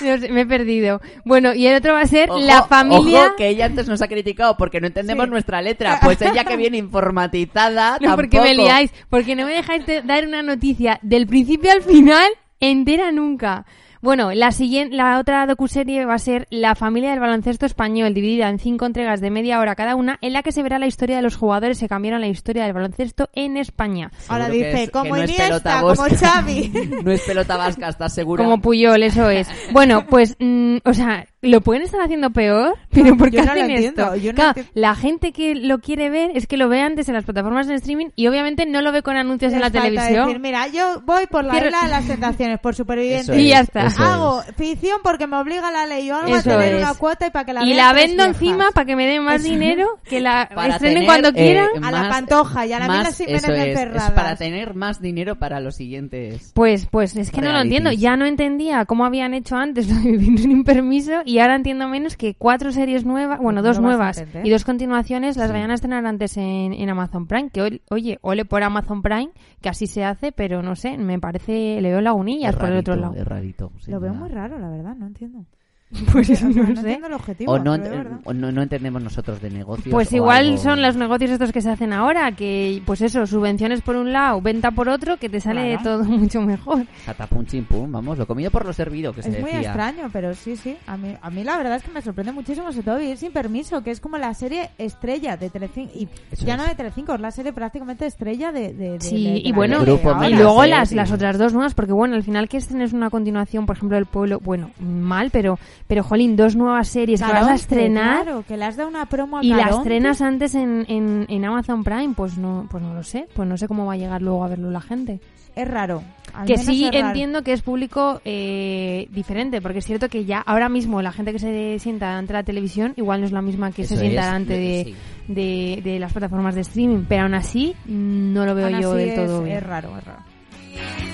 No sé, me he perdido. Bueno, y el otro va a ser Ojo, la familia. ojo, que ella antes nos ha criticado porque no entendemos Sí. nuestra letra. Pues ella que viene informatizada, No, porque me tampoco. liáis. Porque no me dejáis de- dar una noticia del principio al final entera nunca. Bueno, la siguiente, la otra docuserie va a ser La familia del baloncesto español, dividida en cinco entregas de media hora cada una, en la que se verá la historia de los jugadores que cambiaron la historia del baloncesto en España. Ahora Seguro que dice, es- que como no es Iniesta, como. Xavi. no es pelota vasca, ¿estás segura? Como Puyol, eso es. Bueno, pues, mm, o sea, ¿lo pueden estar haciendo peor? ¿Pero por qué Yo no lo hacen entiendo, esto? yo no Claro, entiendo. la gente que lo quiere ver es que lo ve antes en las plataformas de streaming y obviamente no lo ve con anuncios en la televisión. decir, mira, yo voy por la isla de las tentaciones, por superviviente. Eso Y ya es, está. Eso es. Hago ficción porque me obliga la ley o algo Eso a tener es. una cuota y para que la y la vendo encima para que me den más Eso. dinero, que la Para estrenen tener, cuando eh, quieran. A la más- pantoja, y a la más- eso es, es para tener más dinero para los siguientes. Pues, pues es que no lo Realities. entiendo. Ya no entendía cómo habían hecho antes lo de vivir sin permiso y ahora entiendo menos que cuatro series nuevas, bueno, No dos a nuevas y dos continuaciones las Sí. vayan a estrenar antes en, en Amazon Prime. Que ol- oye, ole por Amazon Prime, que así se hace, pero no sé, me parece, le veo lagunillas Es por el otro lado. Es rarito. Lo veo muy raro, la verdad, no entiendo. Pues O sea, no no sé. entiendo el objetivo. O no, no, no entendemos nosotros de negocios. Pues igual algo. son los negocios estos que se hacen ahora, que pues eso, subvenciones por un lado, venta por otro, que te sale Claro. todo mucho mejor. Catapum, chimpum, vamos, lo comido por lo servido, que se Es muy decía. extraño, pero sí, sí. A mí, a mí la verdad es que me sorprende muchísimo, sobre todo vivir sin permiso, que es como la serie estrella de Telecinco. Y Eso ya es. no de Telecinco, es la serie prácticamente estrella de. de- de- Sí, de- y bueno, y luego las, las otras dos nuevas, porque bueno, al final que estrenes una continuación, por ejemplo, del pueblo, bueno, mal, pero, pero jolín, dos nuevas series que vas a estrenar Claro, que le has dado una promo a y las estrenas antes en, en, en Amazon Prime, pues no, pues no lo sé, pues no sé cómo va a llegar luego a verlo la gente. Es raro. al Que menos sí entiendo que es público eh, diferente, porque es cierto que ya ahora mismo la gente que se sienta ante la televisión igual no es la misma que se sienta es, delante de, sí. de, de las plataformas de streaming, pero aún así no lo veo Aún yo así del es, todo bien. es raro, es raro.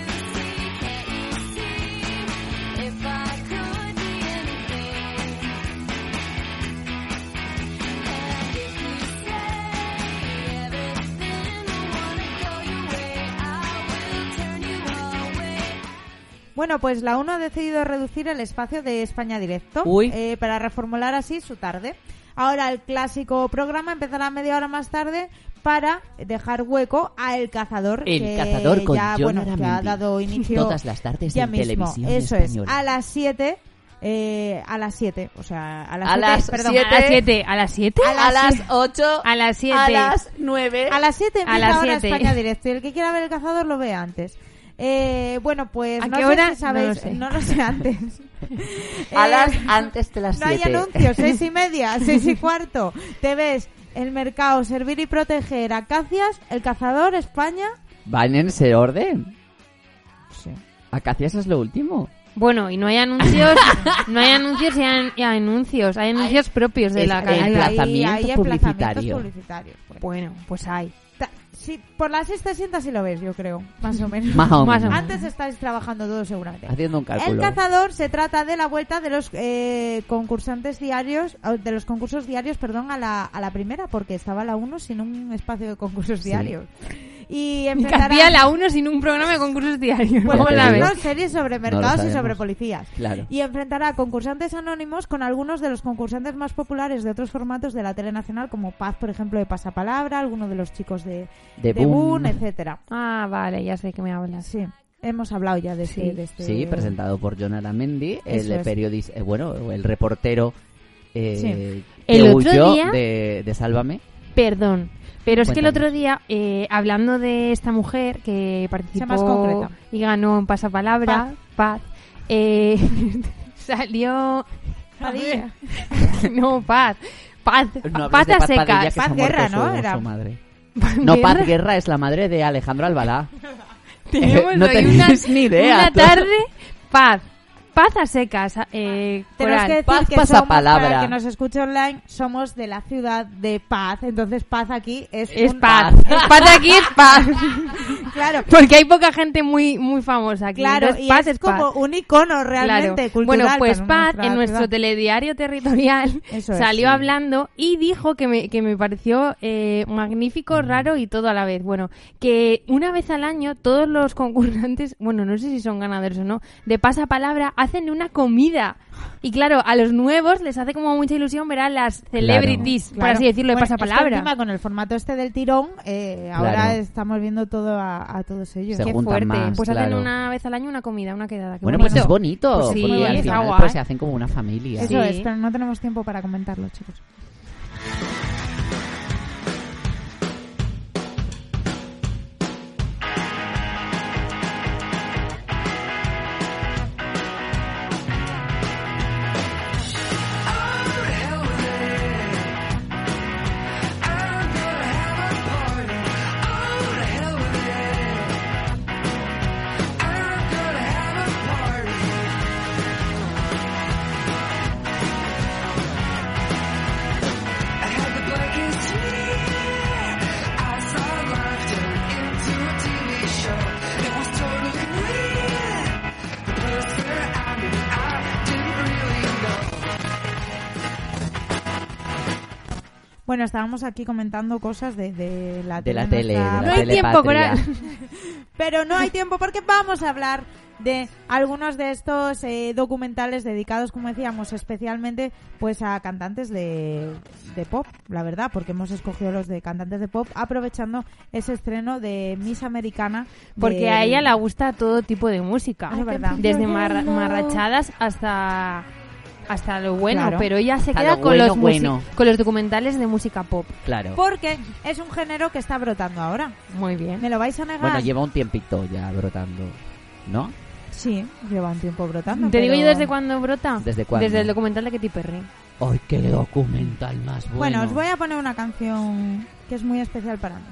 Bueno, pues la UNO ha decidido reducir el espacio de España Directo Uy. eh, para reformular así su tarde. Ahora el clásico programa empezará media hora más tarde para dejar hueco a El Cazador. El que Cazador con ya, John bueno, que ha dado inicio Todas las tardes ya en mismo. televisión Eso española. es, a las 7. eh, a las 7, o sea, a las A 7, las perdón, siete. A las 7, a las 7. A A las las 8. A las siete. A las 9. A las 7 A las. España Directo y el que quiera ver El Cazador lo ve antes. Eh, bueno, pues ¿A no qué sé hora? si sabéis, No lo sé. no lo sé antes. A Eh, las antes de las No hay 7. anuncios, seis y media, seis y cuarto. Te ves el mercado, servir y proteger, acacias, el cazador, España. ¿Van en ese orden? Sí. ¿Acacias es lo último? Bueno, y no hay anuncios, no hay anuncios y hay, y hay anuncios, hay anuncios propios de es la el cadena. Emplazamiento hay publicitario. publicitarios. Bueno, Bueno, pues hay. Sí, por las seis te sientas y lo ves, yo creo, más o menos. Más o menos. Antes estáis trabajando todos seguramente. Haciendo un El cálculo. cazador se trata de la vuelta de los eh, concursantes diarios, de los concursos diarios, perdón, a la, a la primera, porque estaba la 1 sin un espacio de concursos Sí. diarios. Y enfrentará... hacía la 1 sin un programa de concursos diarios. Pues Vamos te a digo. ver. una serie sobre mercados y sabemos. sobre policías. Claro. Y enfrentará a concursantes anónimos con algunos de los concursantes más populares de otros formatos de la tele nacional, como Paz, por ejemplo, de Pasapalabra, algunos de los chicos de, De de Boom. Boom, etcétera. Ah, vale, ya sé que me hablas. Sí, hemos hablado ya de este... Sí. de este- Sí, presentado por John Aramendi, Eso el es. periodista, eh, bueno, el reportero eh, Sí. que El otro huyó día- de, de Sálvame. Perdón. Pero es que el otro día, eh, hablando de esta mujer que más participó concreta. y ganó en Pasapalabra, Paz, eh, salió... Padilla. no, Paz. Paz, No Paz a Paz secas. Paz Guerra, ¿no? su- Era- su madre. Paz No, Paz Guerra. Es la madre de Alejandro Albalá. Tenemos no tenéis una, ni idea. Una tarde, Paz. Paz a secas. Eh, Tenemos que decir Paz que pasa somos, palabra. para el que nos escuche online, somos de la ciudad de Paz, entonces Paz aquí es, Es un- paz. Es paz aquí es paz. Claro, Porque hay poca gente muy muy famosa aquí. claro, Entonces, y paz es, es paz. como un icono realmente Claro. cultural. Bueno, pues Paz en nuestro ciudad. telediario territorial Eso es, salió sí. hablando y dijo que me, que me pareció eh, magnífico, raro y todo a la vez. Bueno, que una vez al año todos los concursantes, bueno, no sé si son ganadores o no, de pasapalabra hacen una comida. Y claro, a los nuevos les hace como mucha ilusión ver a las celebrities, por Claro. así decirlo, de Bueno, es que pasapalabra. encima con el formato este del tirón, eh, ahora Claro. estamos viendo todo a, a todos ellos. Se Qué fuerte. más, pues hacen una vez al año una comida, una quedada. Qué Bueno, pues es bonito, Pues sí, porque al final pues, se hacen como una familia. Eso Sí. es, pero no tenemos tiempo para comentarlo, chicos. Bueno, estábamos aquí comentando cosas de, de la De la tele. tele, de la No hay tiempo. Coral. Pero no hay tiempo porque vamos a hablar de algunos de estos eh, documentales dedicados, como decíamos, especialmente pues a cantantes de, de pop, la verdad, porque hemos escogido los de cantantes de pop aprovechando ese estreno de Miss Americana. Porque a ella le gusta todo tipo de música. Es verdad. Desde marra- marrachadas hasta hasta lo bueno, Claro. pero ella se Hasta queda lo con, bueno, los bueno. con los documentales de música pop. Claro. Porque es un género que está brotando ahora. Muy bien. ¿Me lo vais a negar? Bueno, lleva un tiempito ya brotando, ¿no? Sí, lleva un tiempo brotando. Te digo pero- yo desde cuándo brota. ¿Desde cuándo? Desde el documental de Katy Perry. ¡Ay, qué documental más bueno! Bueno, os voy a poner una canción que es muy especial para mí.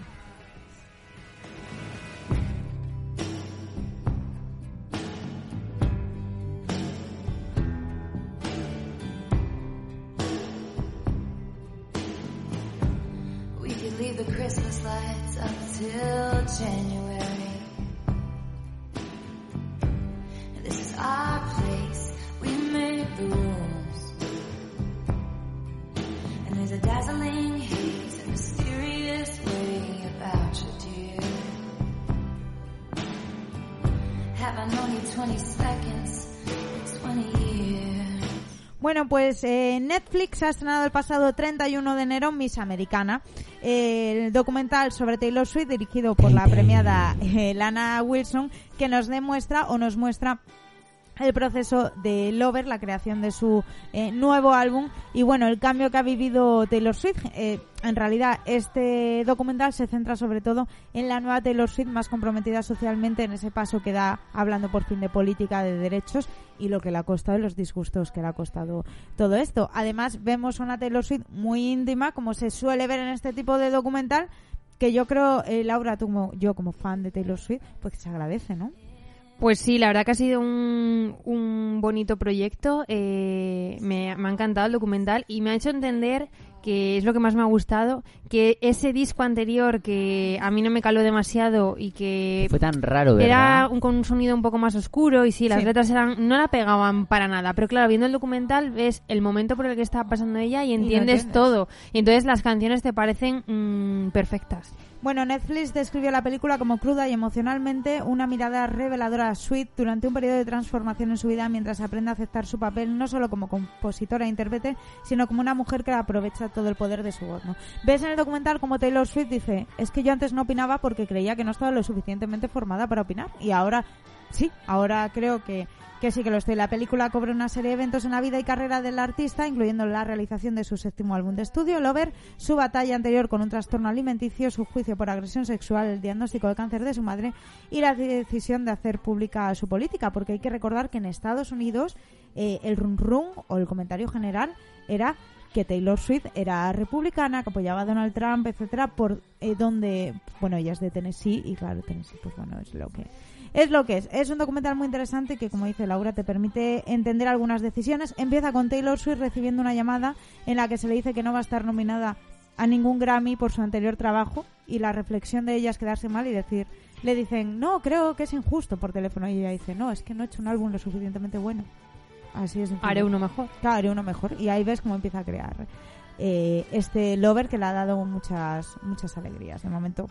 The Christmas lights up till January. This is our place. We made the rules. And there's a dazzling haze, a mysterious way about you, dear. Have I known you 20 seconds, 20 years? Bueno, pues eh, Netflix ha estrenado el pasado 31 de enero Miss Americana, eh, el documental sobre Taylor Swift dirigido por la premiada eh, Lana Wilson, que nos demuestra o nos muestra el proceso de Lover, la creación de su eh, nuevo álbum y bueno, el cambio que ha vivido Taylor Swift. Eh, en realidad, este documental se centra sobre todo en la nueva Taylor Swift más comprometida socialmente en ese paso que da hablando por fin de política, de derechos y lo que le ha costado y los disgustos que le ha costado todo esto. Además, vemos una Taylor Swift muy íntima, como se suele ver en este tipo de documental, que yo creo, eh, Laura, tú como yo como fan de Taylor Swift, pues se agradece, ¿no? Pues sí, la verdad que ha sido un, un bonito proyecto. eh, me, me ha encantado el documental y me ha hecho entender que es lo que más me ha gustado, que ese disco anterior que a mí no me caló demasiado y que Fue tan raro, ¿verdad? era un, con un sonido un poco más oscuro y sí, las Sí. letras eran no la pegaban para nada, pero claro, viendo el documental ves el momento por el que estaba pasando ella y entiendes. todo. Y entonces las canciones te parecen mm, perfectas. Bueno, Netflix describió la película como cruda y emocionalmente una mirada reveladora a Sweet durante un periodo de transformación en su vida mientras aprende a aceptar su papel no solo como compositora e intérprete, sino como una mujer que aprovecha todo el poder de su voz. Ves en el documental como Taylor Swift dice, es que yo antes no opinaba porque creía que no estaba lo suficientemente formada para opinar y ahora sí, ahora creo que, que sí que lo estoy. La película cubre una serie de eventos en la vida y carrera del artista, incluyendo la realización de su séptimo álbum de estudio, Lover, su batalla anterior con un trastorno alimenticio, su juicio por agresión sexual, el diagnóstico de cáncer de su madre y la decisión de hacer pública su política, porque hay que recordar que en Estados Unidos eh, el rum rum o el comentario general era que Taylor Swift era republicana, que apoyaba a Donald Trump, etcétera, por eh, donde, bueno, ella es de Tennessee y claro, Tennessee, pues bueno, es lo que es lo que es. Es un documental muy interesante que, como dice Laura, te permite entender algunas decisiones. Empieza con Taylor Swift recibiendo una llamada en la que se le dice que no va a estar nominada a ningún Grammy por su anterior trabajo y la reflexión de ella es quedarse mal y decir, le dicen, no, creo que es injusto por teléfono y ella dice, no, es que no he hecho un álbum lo suficientemente bueno. Así es. Haré uno mejor. Claro, haré uno mejor. Y ahí ves cómo empieza a crear eh, este Lover que le ha dado muchas, muchas alegrías. De momento,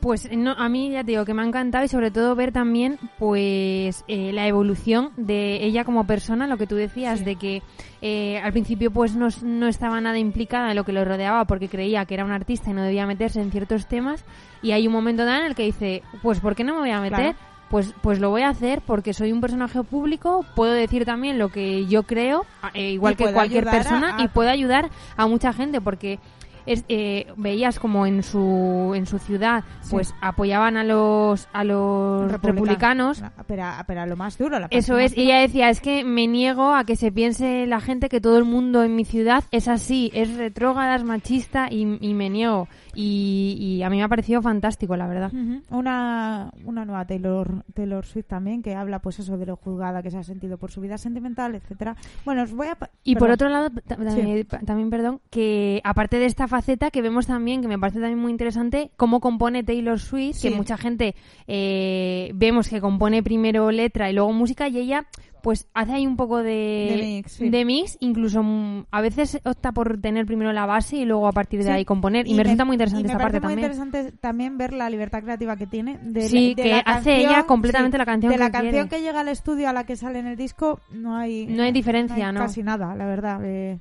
Pues no, a mí ya te digo que me ha encantado y sobre todo ver también pues eh, la evolución de ella como persona, lo que tú decías, de que eh, al principio pues no, no estaba nada implicada en lo que lo rodeaba porque creía que era un artista y no debía meterse en ciertos temas y hay un momento dado en el que dice, pues ¿por qué no me voy a meter? Claro. Pues, pues lo voy a hacer porque soy un personaje público, puedo decir también lo que yo creo, a- eh, igual Y que cualquier a- persona, y puedo ayudar a mucha gente porque es, eh, veías como en su en su ciudad Sí. pues apoyaban a los a los republicanos Pero, pero a lo más duro. La eso es, ella decía, es que me niego a que se piense la gente que todo el mundo en mi ciudad es así, es retrógrada, es machista y, y me niego. Y, y a mí me ha parecido fantástico, la verdad. Una, una nueva Taylor, Taylor Swift también que habla pues eso de lo juzgada que se ha sentido por su vida sentimental, etcétera. Bueno, os voy a... Y por otro lado, ta- también, también, perdón, que aparte de esta faceta que vemos también, que me parece también muy interesante, cómo compone Taylor Swift, Sí. que mucha gente eh, vemos que compone primero letra y luego música, y ella pues hace ahí un poco de, De mix, sí. de mix, incluso mm, a veces opta por tener primero la base y luego a partir de Sí. ahí componer. Y, me, resulta muy interesante y me esta parte muy también. interesante también ver la libertad creativa que tiene. De, Sí, de que la hace canción- ella completamente la canción De la que canción quiere. que llega al estudio a la que sale en el disco no hay... No hay diferencia, hay ¿no? Casi nada, la verdad. eh,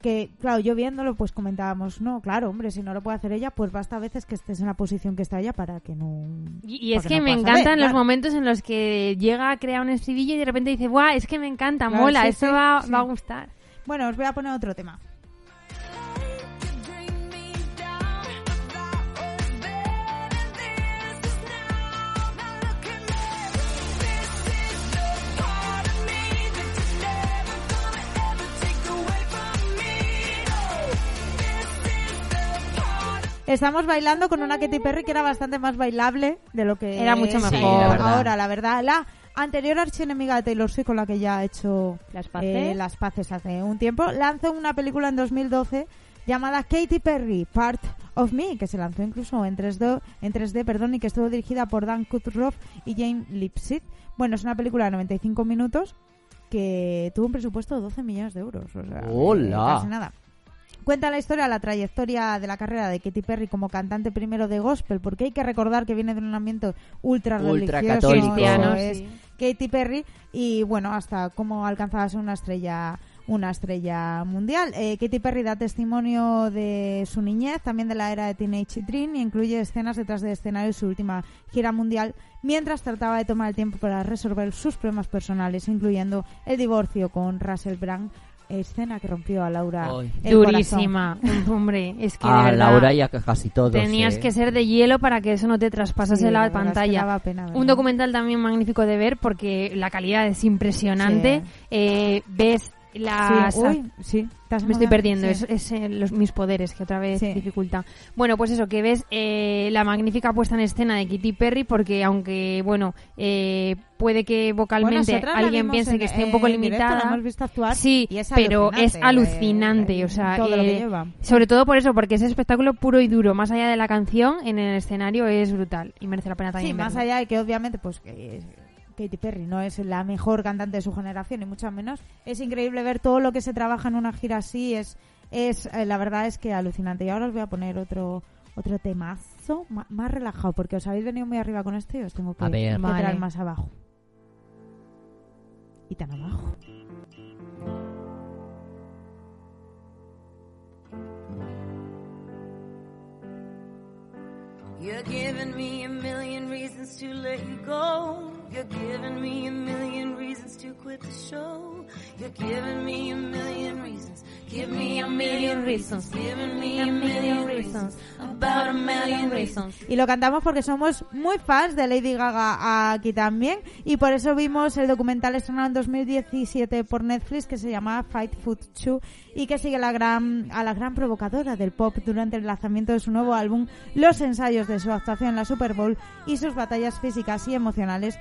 que, claro, yo viéndolo, pues comentábamos, no, claro, hombre, si no lo puede hacer ella, pues basta a veces que estés en la posición que está ella para que no... Y, y es que no me encantan los claro. momentos en los que llega a crear un estribillo y de repente dice, ¡buah! Es que me encanta, Claro, mola, sí, esto sí, va, sí. va a gustar. Bueno, os voy a poner otro tema. Estamos bailando con una Katy Perry que era bastante más bailable de lo que Era mucho es mejor. Sí, la verdad. ahora, la verdad. La anterior archienemiga de Taylor Swift con la que ya ha hecho Las paces. eh, las paces hace un tiempo, lanzó una película en 2012 llamada Katy Perry, Part of Me, que se lanzó incluso en 3D, en 3D perdón, y que estuvo dirigida por Dan Kutroff y Jane Lipsit. Bueno, es una película de 95 minutos que tuvo un presupuesto de 12 millones de euros. O sea, ¡Hola! eh, casi nada. Cuenta la historia, la trayectoria de la carrera de Katy Perry como cantante primero de gospel, porque hay que recordar que viene de un ambiente ultra religioso. Es sí. Katy Perry y bueno, hasta cómo alcanzaba a ser una estrella una estrella mundial. Eh, Katy Perry da testimonio de su niñez, también de la era de Teenage Dream y incluye escenas detrás de escenario de su última gira mundial, mientras trataba de tomar el tiempo para resolver sus problemas personales, incluyendo el divorcio con Russell Brand, escena que rompió a Laura Ay. el corazón. Durísima. Hombre, es que A verdad Laura y a casi todos. tenías ¿eh? que ser de hielo para que eso no te traspasase Sí, la, verdad es que pantalla. daba pena. Un documental también magnífico de ver porque la calidad es impresionante. Sí. Eh, ves las Sí, uy, sí, te has me estoy perdiendo, Sí. es, es, eh, los, mis poderes que otra vez Sí. dificulta. Bueno, pues eso, que ves eh, la magnífica puesta en escena de Kitty Perry, porque aunque, bueno, eh, puede que vocalmente alguien piense en- que esté un poco limitada. hemos visto actuar sí, es pero es alucinante, alucinante, eh, o sea, todo lo que eh, lleva. sobre todo por eso, porque ese espectáculo puro y duro, más allá de la canción, en el escenario es brutal y merece la pena Sí, también. más verlo. allá de que obviamente pues que Katy Perry no es la mejor cantante de su generación, ni mucho menos. Es increíble ver todo lo que se trabaja en una gira así, es, es eh, la verdad es que alucinante. Y ahora os voy a poner otro otro temazo ma- más relajado, porque os habéis venido muy arriba con este y os tengo que, traer Vale. más abajo. Y tan abajo. You're giving me a million reasons to let you go. Y lo cantamos porque somos muy fans de Lady Gaga aquí también. Y por eso vimos el documental estrenado en 2017 por Netflix que se llama Fight Food 2 y que sigue la gran, a la gran provocadora del pop durante el lanzamiento de su nuevo álbum, los ensayos de su actuación en la Super Bowl y sus batallas físicas y emocionales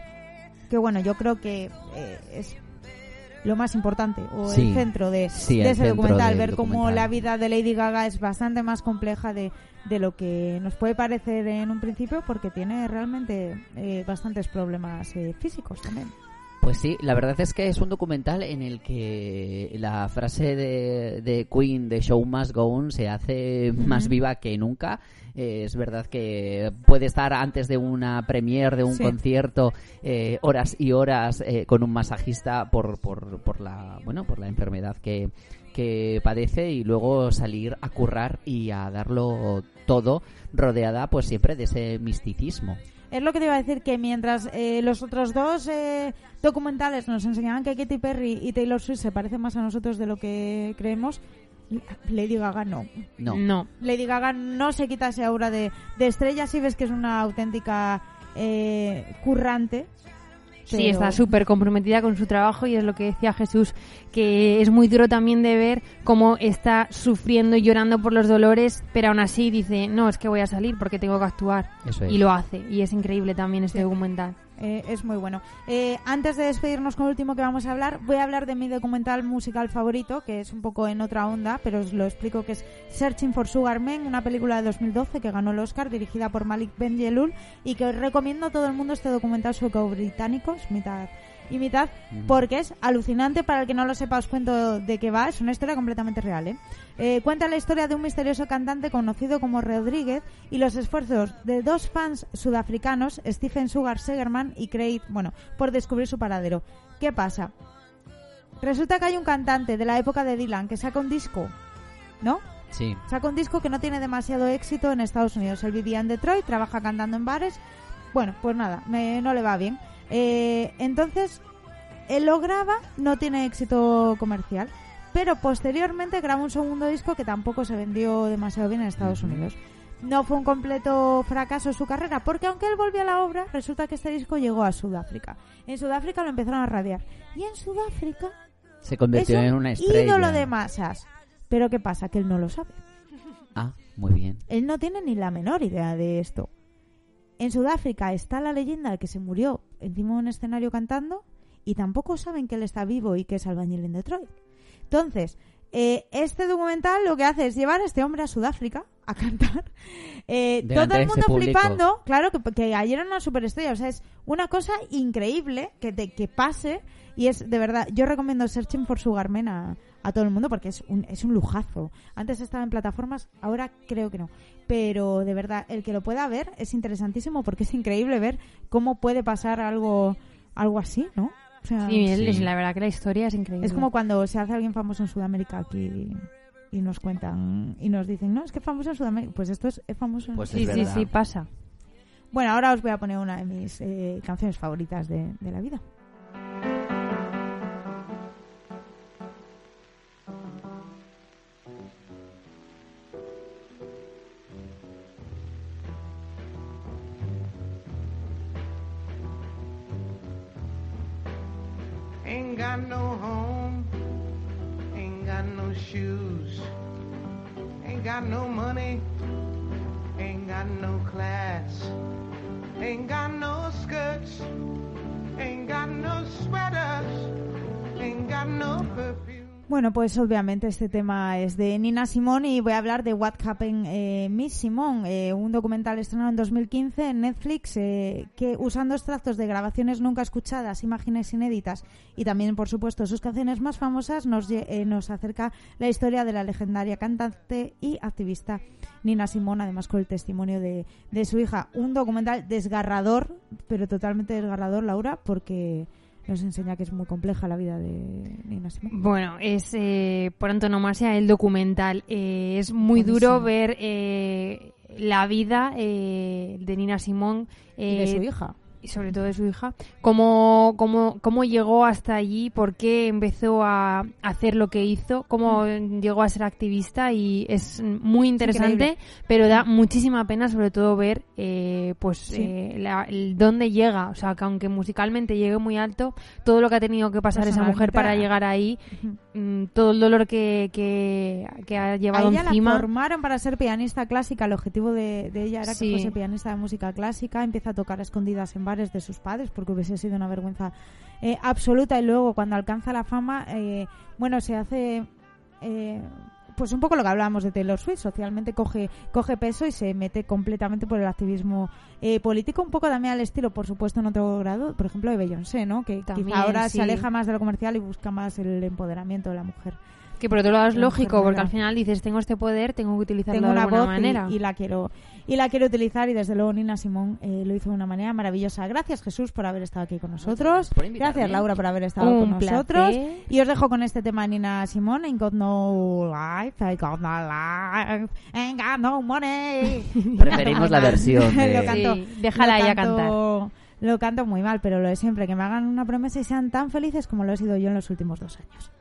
que bueno, yo creo que eh, es lo más importante o Sí. el centro de, Sí, de el ese centro documental, ver cómo la vida de Lady Gaga es bastante más compleja de, de lo que nos puede parecer en un principio porque tiene realmente eh, bastantes problemas eh, físicos también. Pues sí, la verdad es que es un documental en el que la frase de, de Queen de Show Must Go On se hace más viva que nunca. Eh, es verdad que puede estar antes de una premiere, de un Sí. concierto, eh, horas y horas eh, con un masajista por, por, por la bueno por la enfermedad que, que padece y luego salir a currar y a darlo todo rodeada pues siempre de ese misticismo. Es lo que te iba a decir que mientras eh, los otros dos eh, documentales nos enseñaban que Katy Perry y Taylor Swift se parecen más a nosotros de lo que creemos, Lady Gaga no. No. No. Lady Gaga no se quita ese aura de, de estrella, si ves que es una auténtica eh, currante. Sí, pero- está súper comprometida con su trabajo y es lo que decía Jesús, que es muy duro también de ver cómo está sufriendo y llorando por los dolores, pero aún así dice, no, es que voy a salir porque tengo que actuar. Eso es. Y lo hace. Y es increíble también este documental. Eh, es muy bueno. Eh, antes de despedirnos con el último que vamos a hablar, voy a hablar de mi documental musical favorito, que es un poco en otra onda, pero os lo explico que es Searching for Sugar Man, una película de 2012 que ganó el Oscar, dirigida por Malik Benjelloul, y que os recomiendo a todo el mundo este documental sueco-británico, es mitad y mitad, porque es alucinante. Para el que no lo sepa, os cuento de qué va. Es una historia completamente real. ¿eh? Eh, cuenta la historia de un misterioso cantante conocido como Rodríguez y los esfuerzos de dos fans sudafricanos, Stephen Sugar Segerman y Craig, bueno, por descubrir su paradero. ¿Qué pasa? Resulta que hay un cantante de la época de Dylan que saca un disco, ¿no? Sí. Saca un disco que no tiene demasiado éxito en Estados Unidos. Él vivía en Detroit, trabaja cantando en bares. Bueno, pues nada, me- no le va bien. Eh, entonces, él lo graba, no tiene éxito comercial. Pero posteriormente graba un segundo disco que tampoco se vendió demasiado bien en Estados Unidos. No fue un completo fracaso su carrera, porque aunque él volvió a la obra, resulta que este disco llegó a Sudáfrica. En Sudáfrica lo empezaron a radiar. Y en Sudáfrica Se es convirtió un en una estrella. ídolo de masas. Pero ¿qué pasa? Que él no lo sabe. Ah, muy bien. Él no tiene ni la menor idea de esto. En Sudáfrica está la leyenda de que se murió encima de un escenario cantando y tampoco saben que él está vivo y que es albañil en Detroit. Entonces, eh, este documental lo que hace es llevar a este hombre a Sudáfrica a cantar. Eh, todo el mundo flipando. Claro, que, que ayer era una superestrella. O sea, es una cosa increíble que, te, que pase. Y es, de verdad, yo recomiendo Searching for Sugar Man a, a todo el mundo porque es un, es un lujazo. Antes estaba en plataformas, ahora creo que no. Pero de verdad, el que lo pueda ver es interesantísimo porque es increíble ver cómo puede pasar algo, algo así, ¿no? O sea, Sí, él- Sí. la verdad que la historia es increíble. es como cuando se hace alguien famoso en Sudamérica aquí y nos cuentan y nos dicen, no, es que es famoso en Sudamérica. Pues esto es, es famoso en Pues Sí, sí, sí, pasa. Bueno, ahora os voy a poner una de mis eh, canciones favoritas de, de la vida. Got no home, ain't got no shoes, ain't got no money, ain't got no class, ain't got no skirts, ain't got no sweaters, ain't got no perfume. Bueno, pues obviamente este tema es de Nina Simone y voy a hablar de What Happened eh, Miss Simone, eh, un documental estrenado en 2015 en Netflix eh, que usando extractos de grabaciones nunca escuchadas, imágenes inéditas y también, por supuesto, sus canciones más famosas nos, eh, nos acerca la historia de la legendaria cantante y activista Nina Simone, además con el testimonio de, de su hija. Un documental desgarrador, pero totalmente desgarrador, Laura, porque nos enseña que es muy compleja la vida de Nina Simone. Bueno, es eh, por antonomasia el documental. Eh, es muy Buenísimo. duro ver eh, la vida eh, de Nina Simón y de eh, su hija. Y sobre todo de su hija, cómo, cómo, cómo llegó hasta allí, por qué empezó a hacer lo que hizo, cómo llegó a ser activista y es muy interesante, increíble. pero da muchísima pena sobre todo ver eh, pues Sí. eh, la- el dónde llega, o sea, que aunque musicalmente llegue muy alto, todo lo que ha tenido que pasar esa mujer para llegar ahí, mm, todo el dolor que, que, que ha A llevado ella la encima. formaron para ser pianista clásica. El objetivo de, de ella era Sí. que fuese pianista de música clásica. Empieza a tocar a escondidas en bares de sus padres porque hubiese sido una vergüenza eh, absoluta. Y luego, cuando alcanza la fama, eh, bueno, se hace. eh, pues un poco lo que hablábamos de Taylor Swift, socialmente coge, coge peso y se mete completamente por el activismo eh, político, un poco también al estilo, por supuesto, en otro grado, por ejemplo, de Beyoncé, ¿no? Que También, quizá ahora sí. se aleja más de lo comercial y busca más el empoderamiento de la mujer. Que por otro lado es lógico, porque al final dices, tengo este poder, tengo que utilizarlo tengo de una alguna voz y- manera. Y, la quiero y la quiero utilizar y desde luego Nina Simón eh, lo hizo de una manera maravillosa. Gracias Jesús por haber estado aquí con nosotros. Gracias Laura por haber estado Un con nosotros. Y os dejo con este tema de Nina Simón, Ain't Got No Life, I Got No Life, Ain't Got No Money. Preferimos la versión de- Lo canto- Sí, déjala lo ella canto- Lo canto muy mal, pero lo de siempre, que me hagan una promesa y sean tan felices como lo he sido yo en los últimos dos años.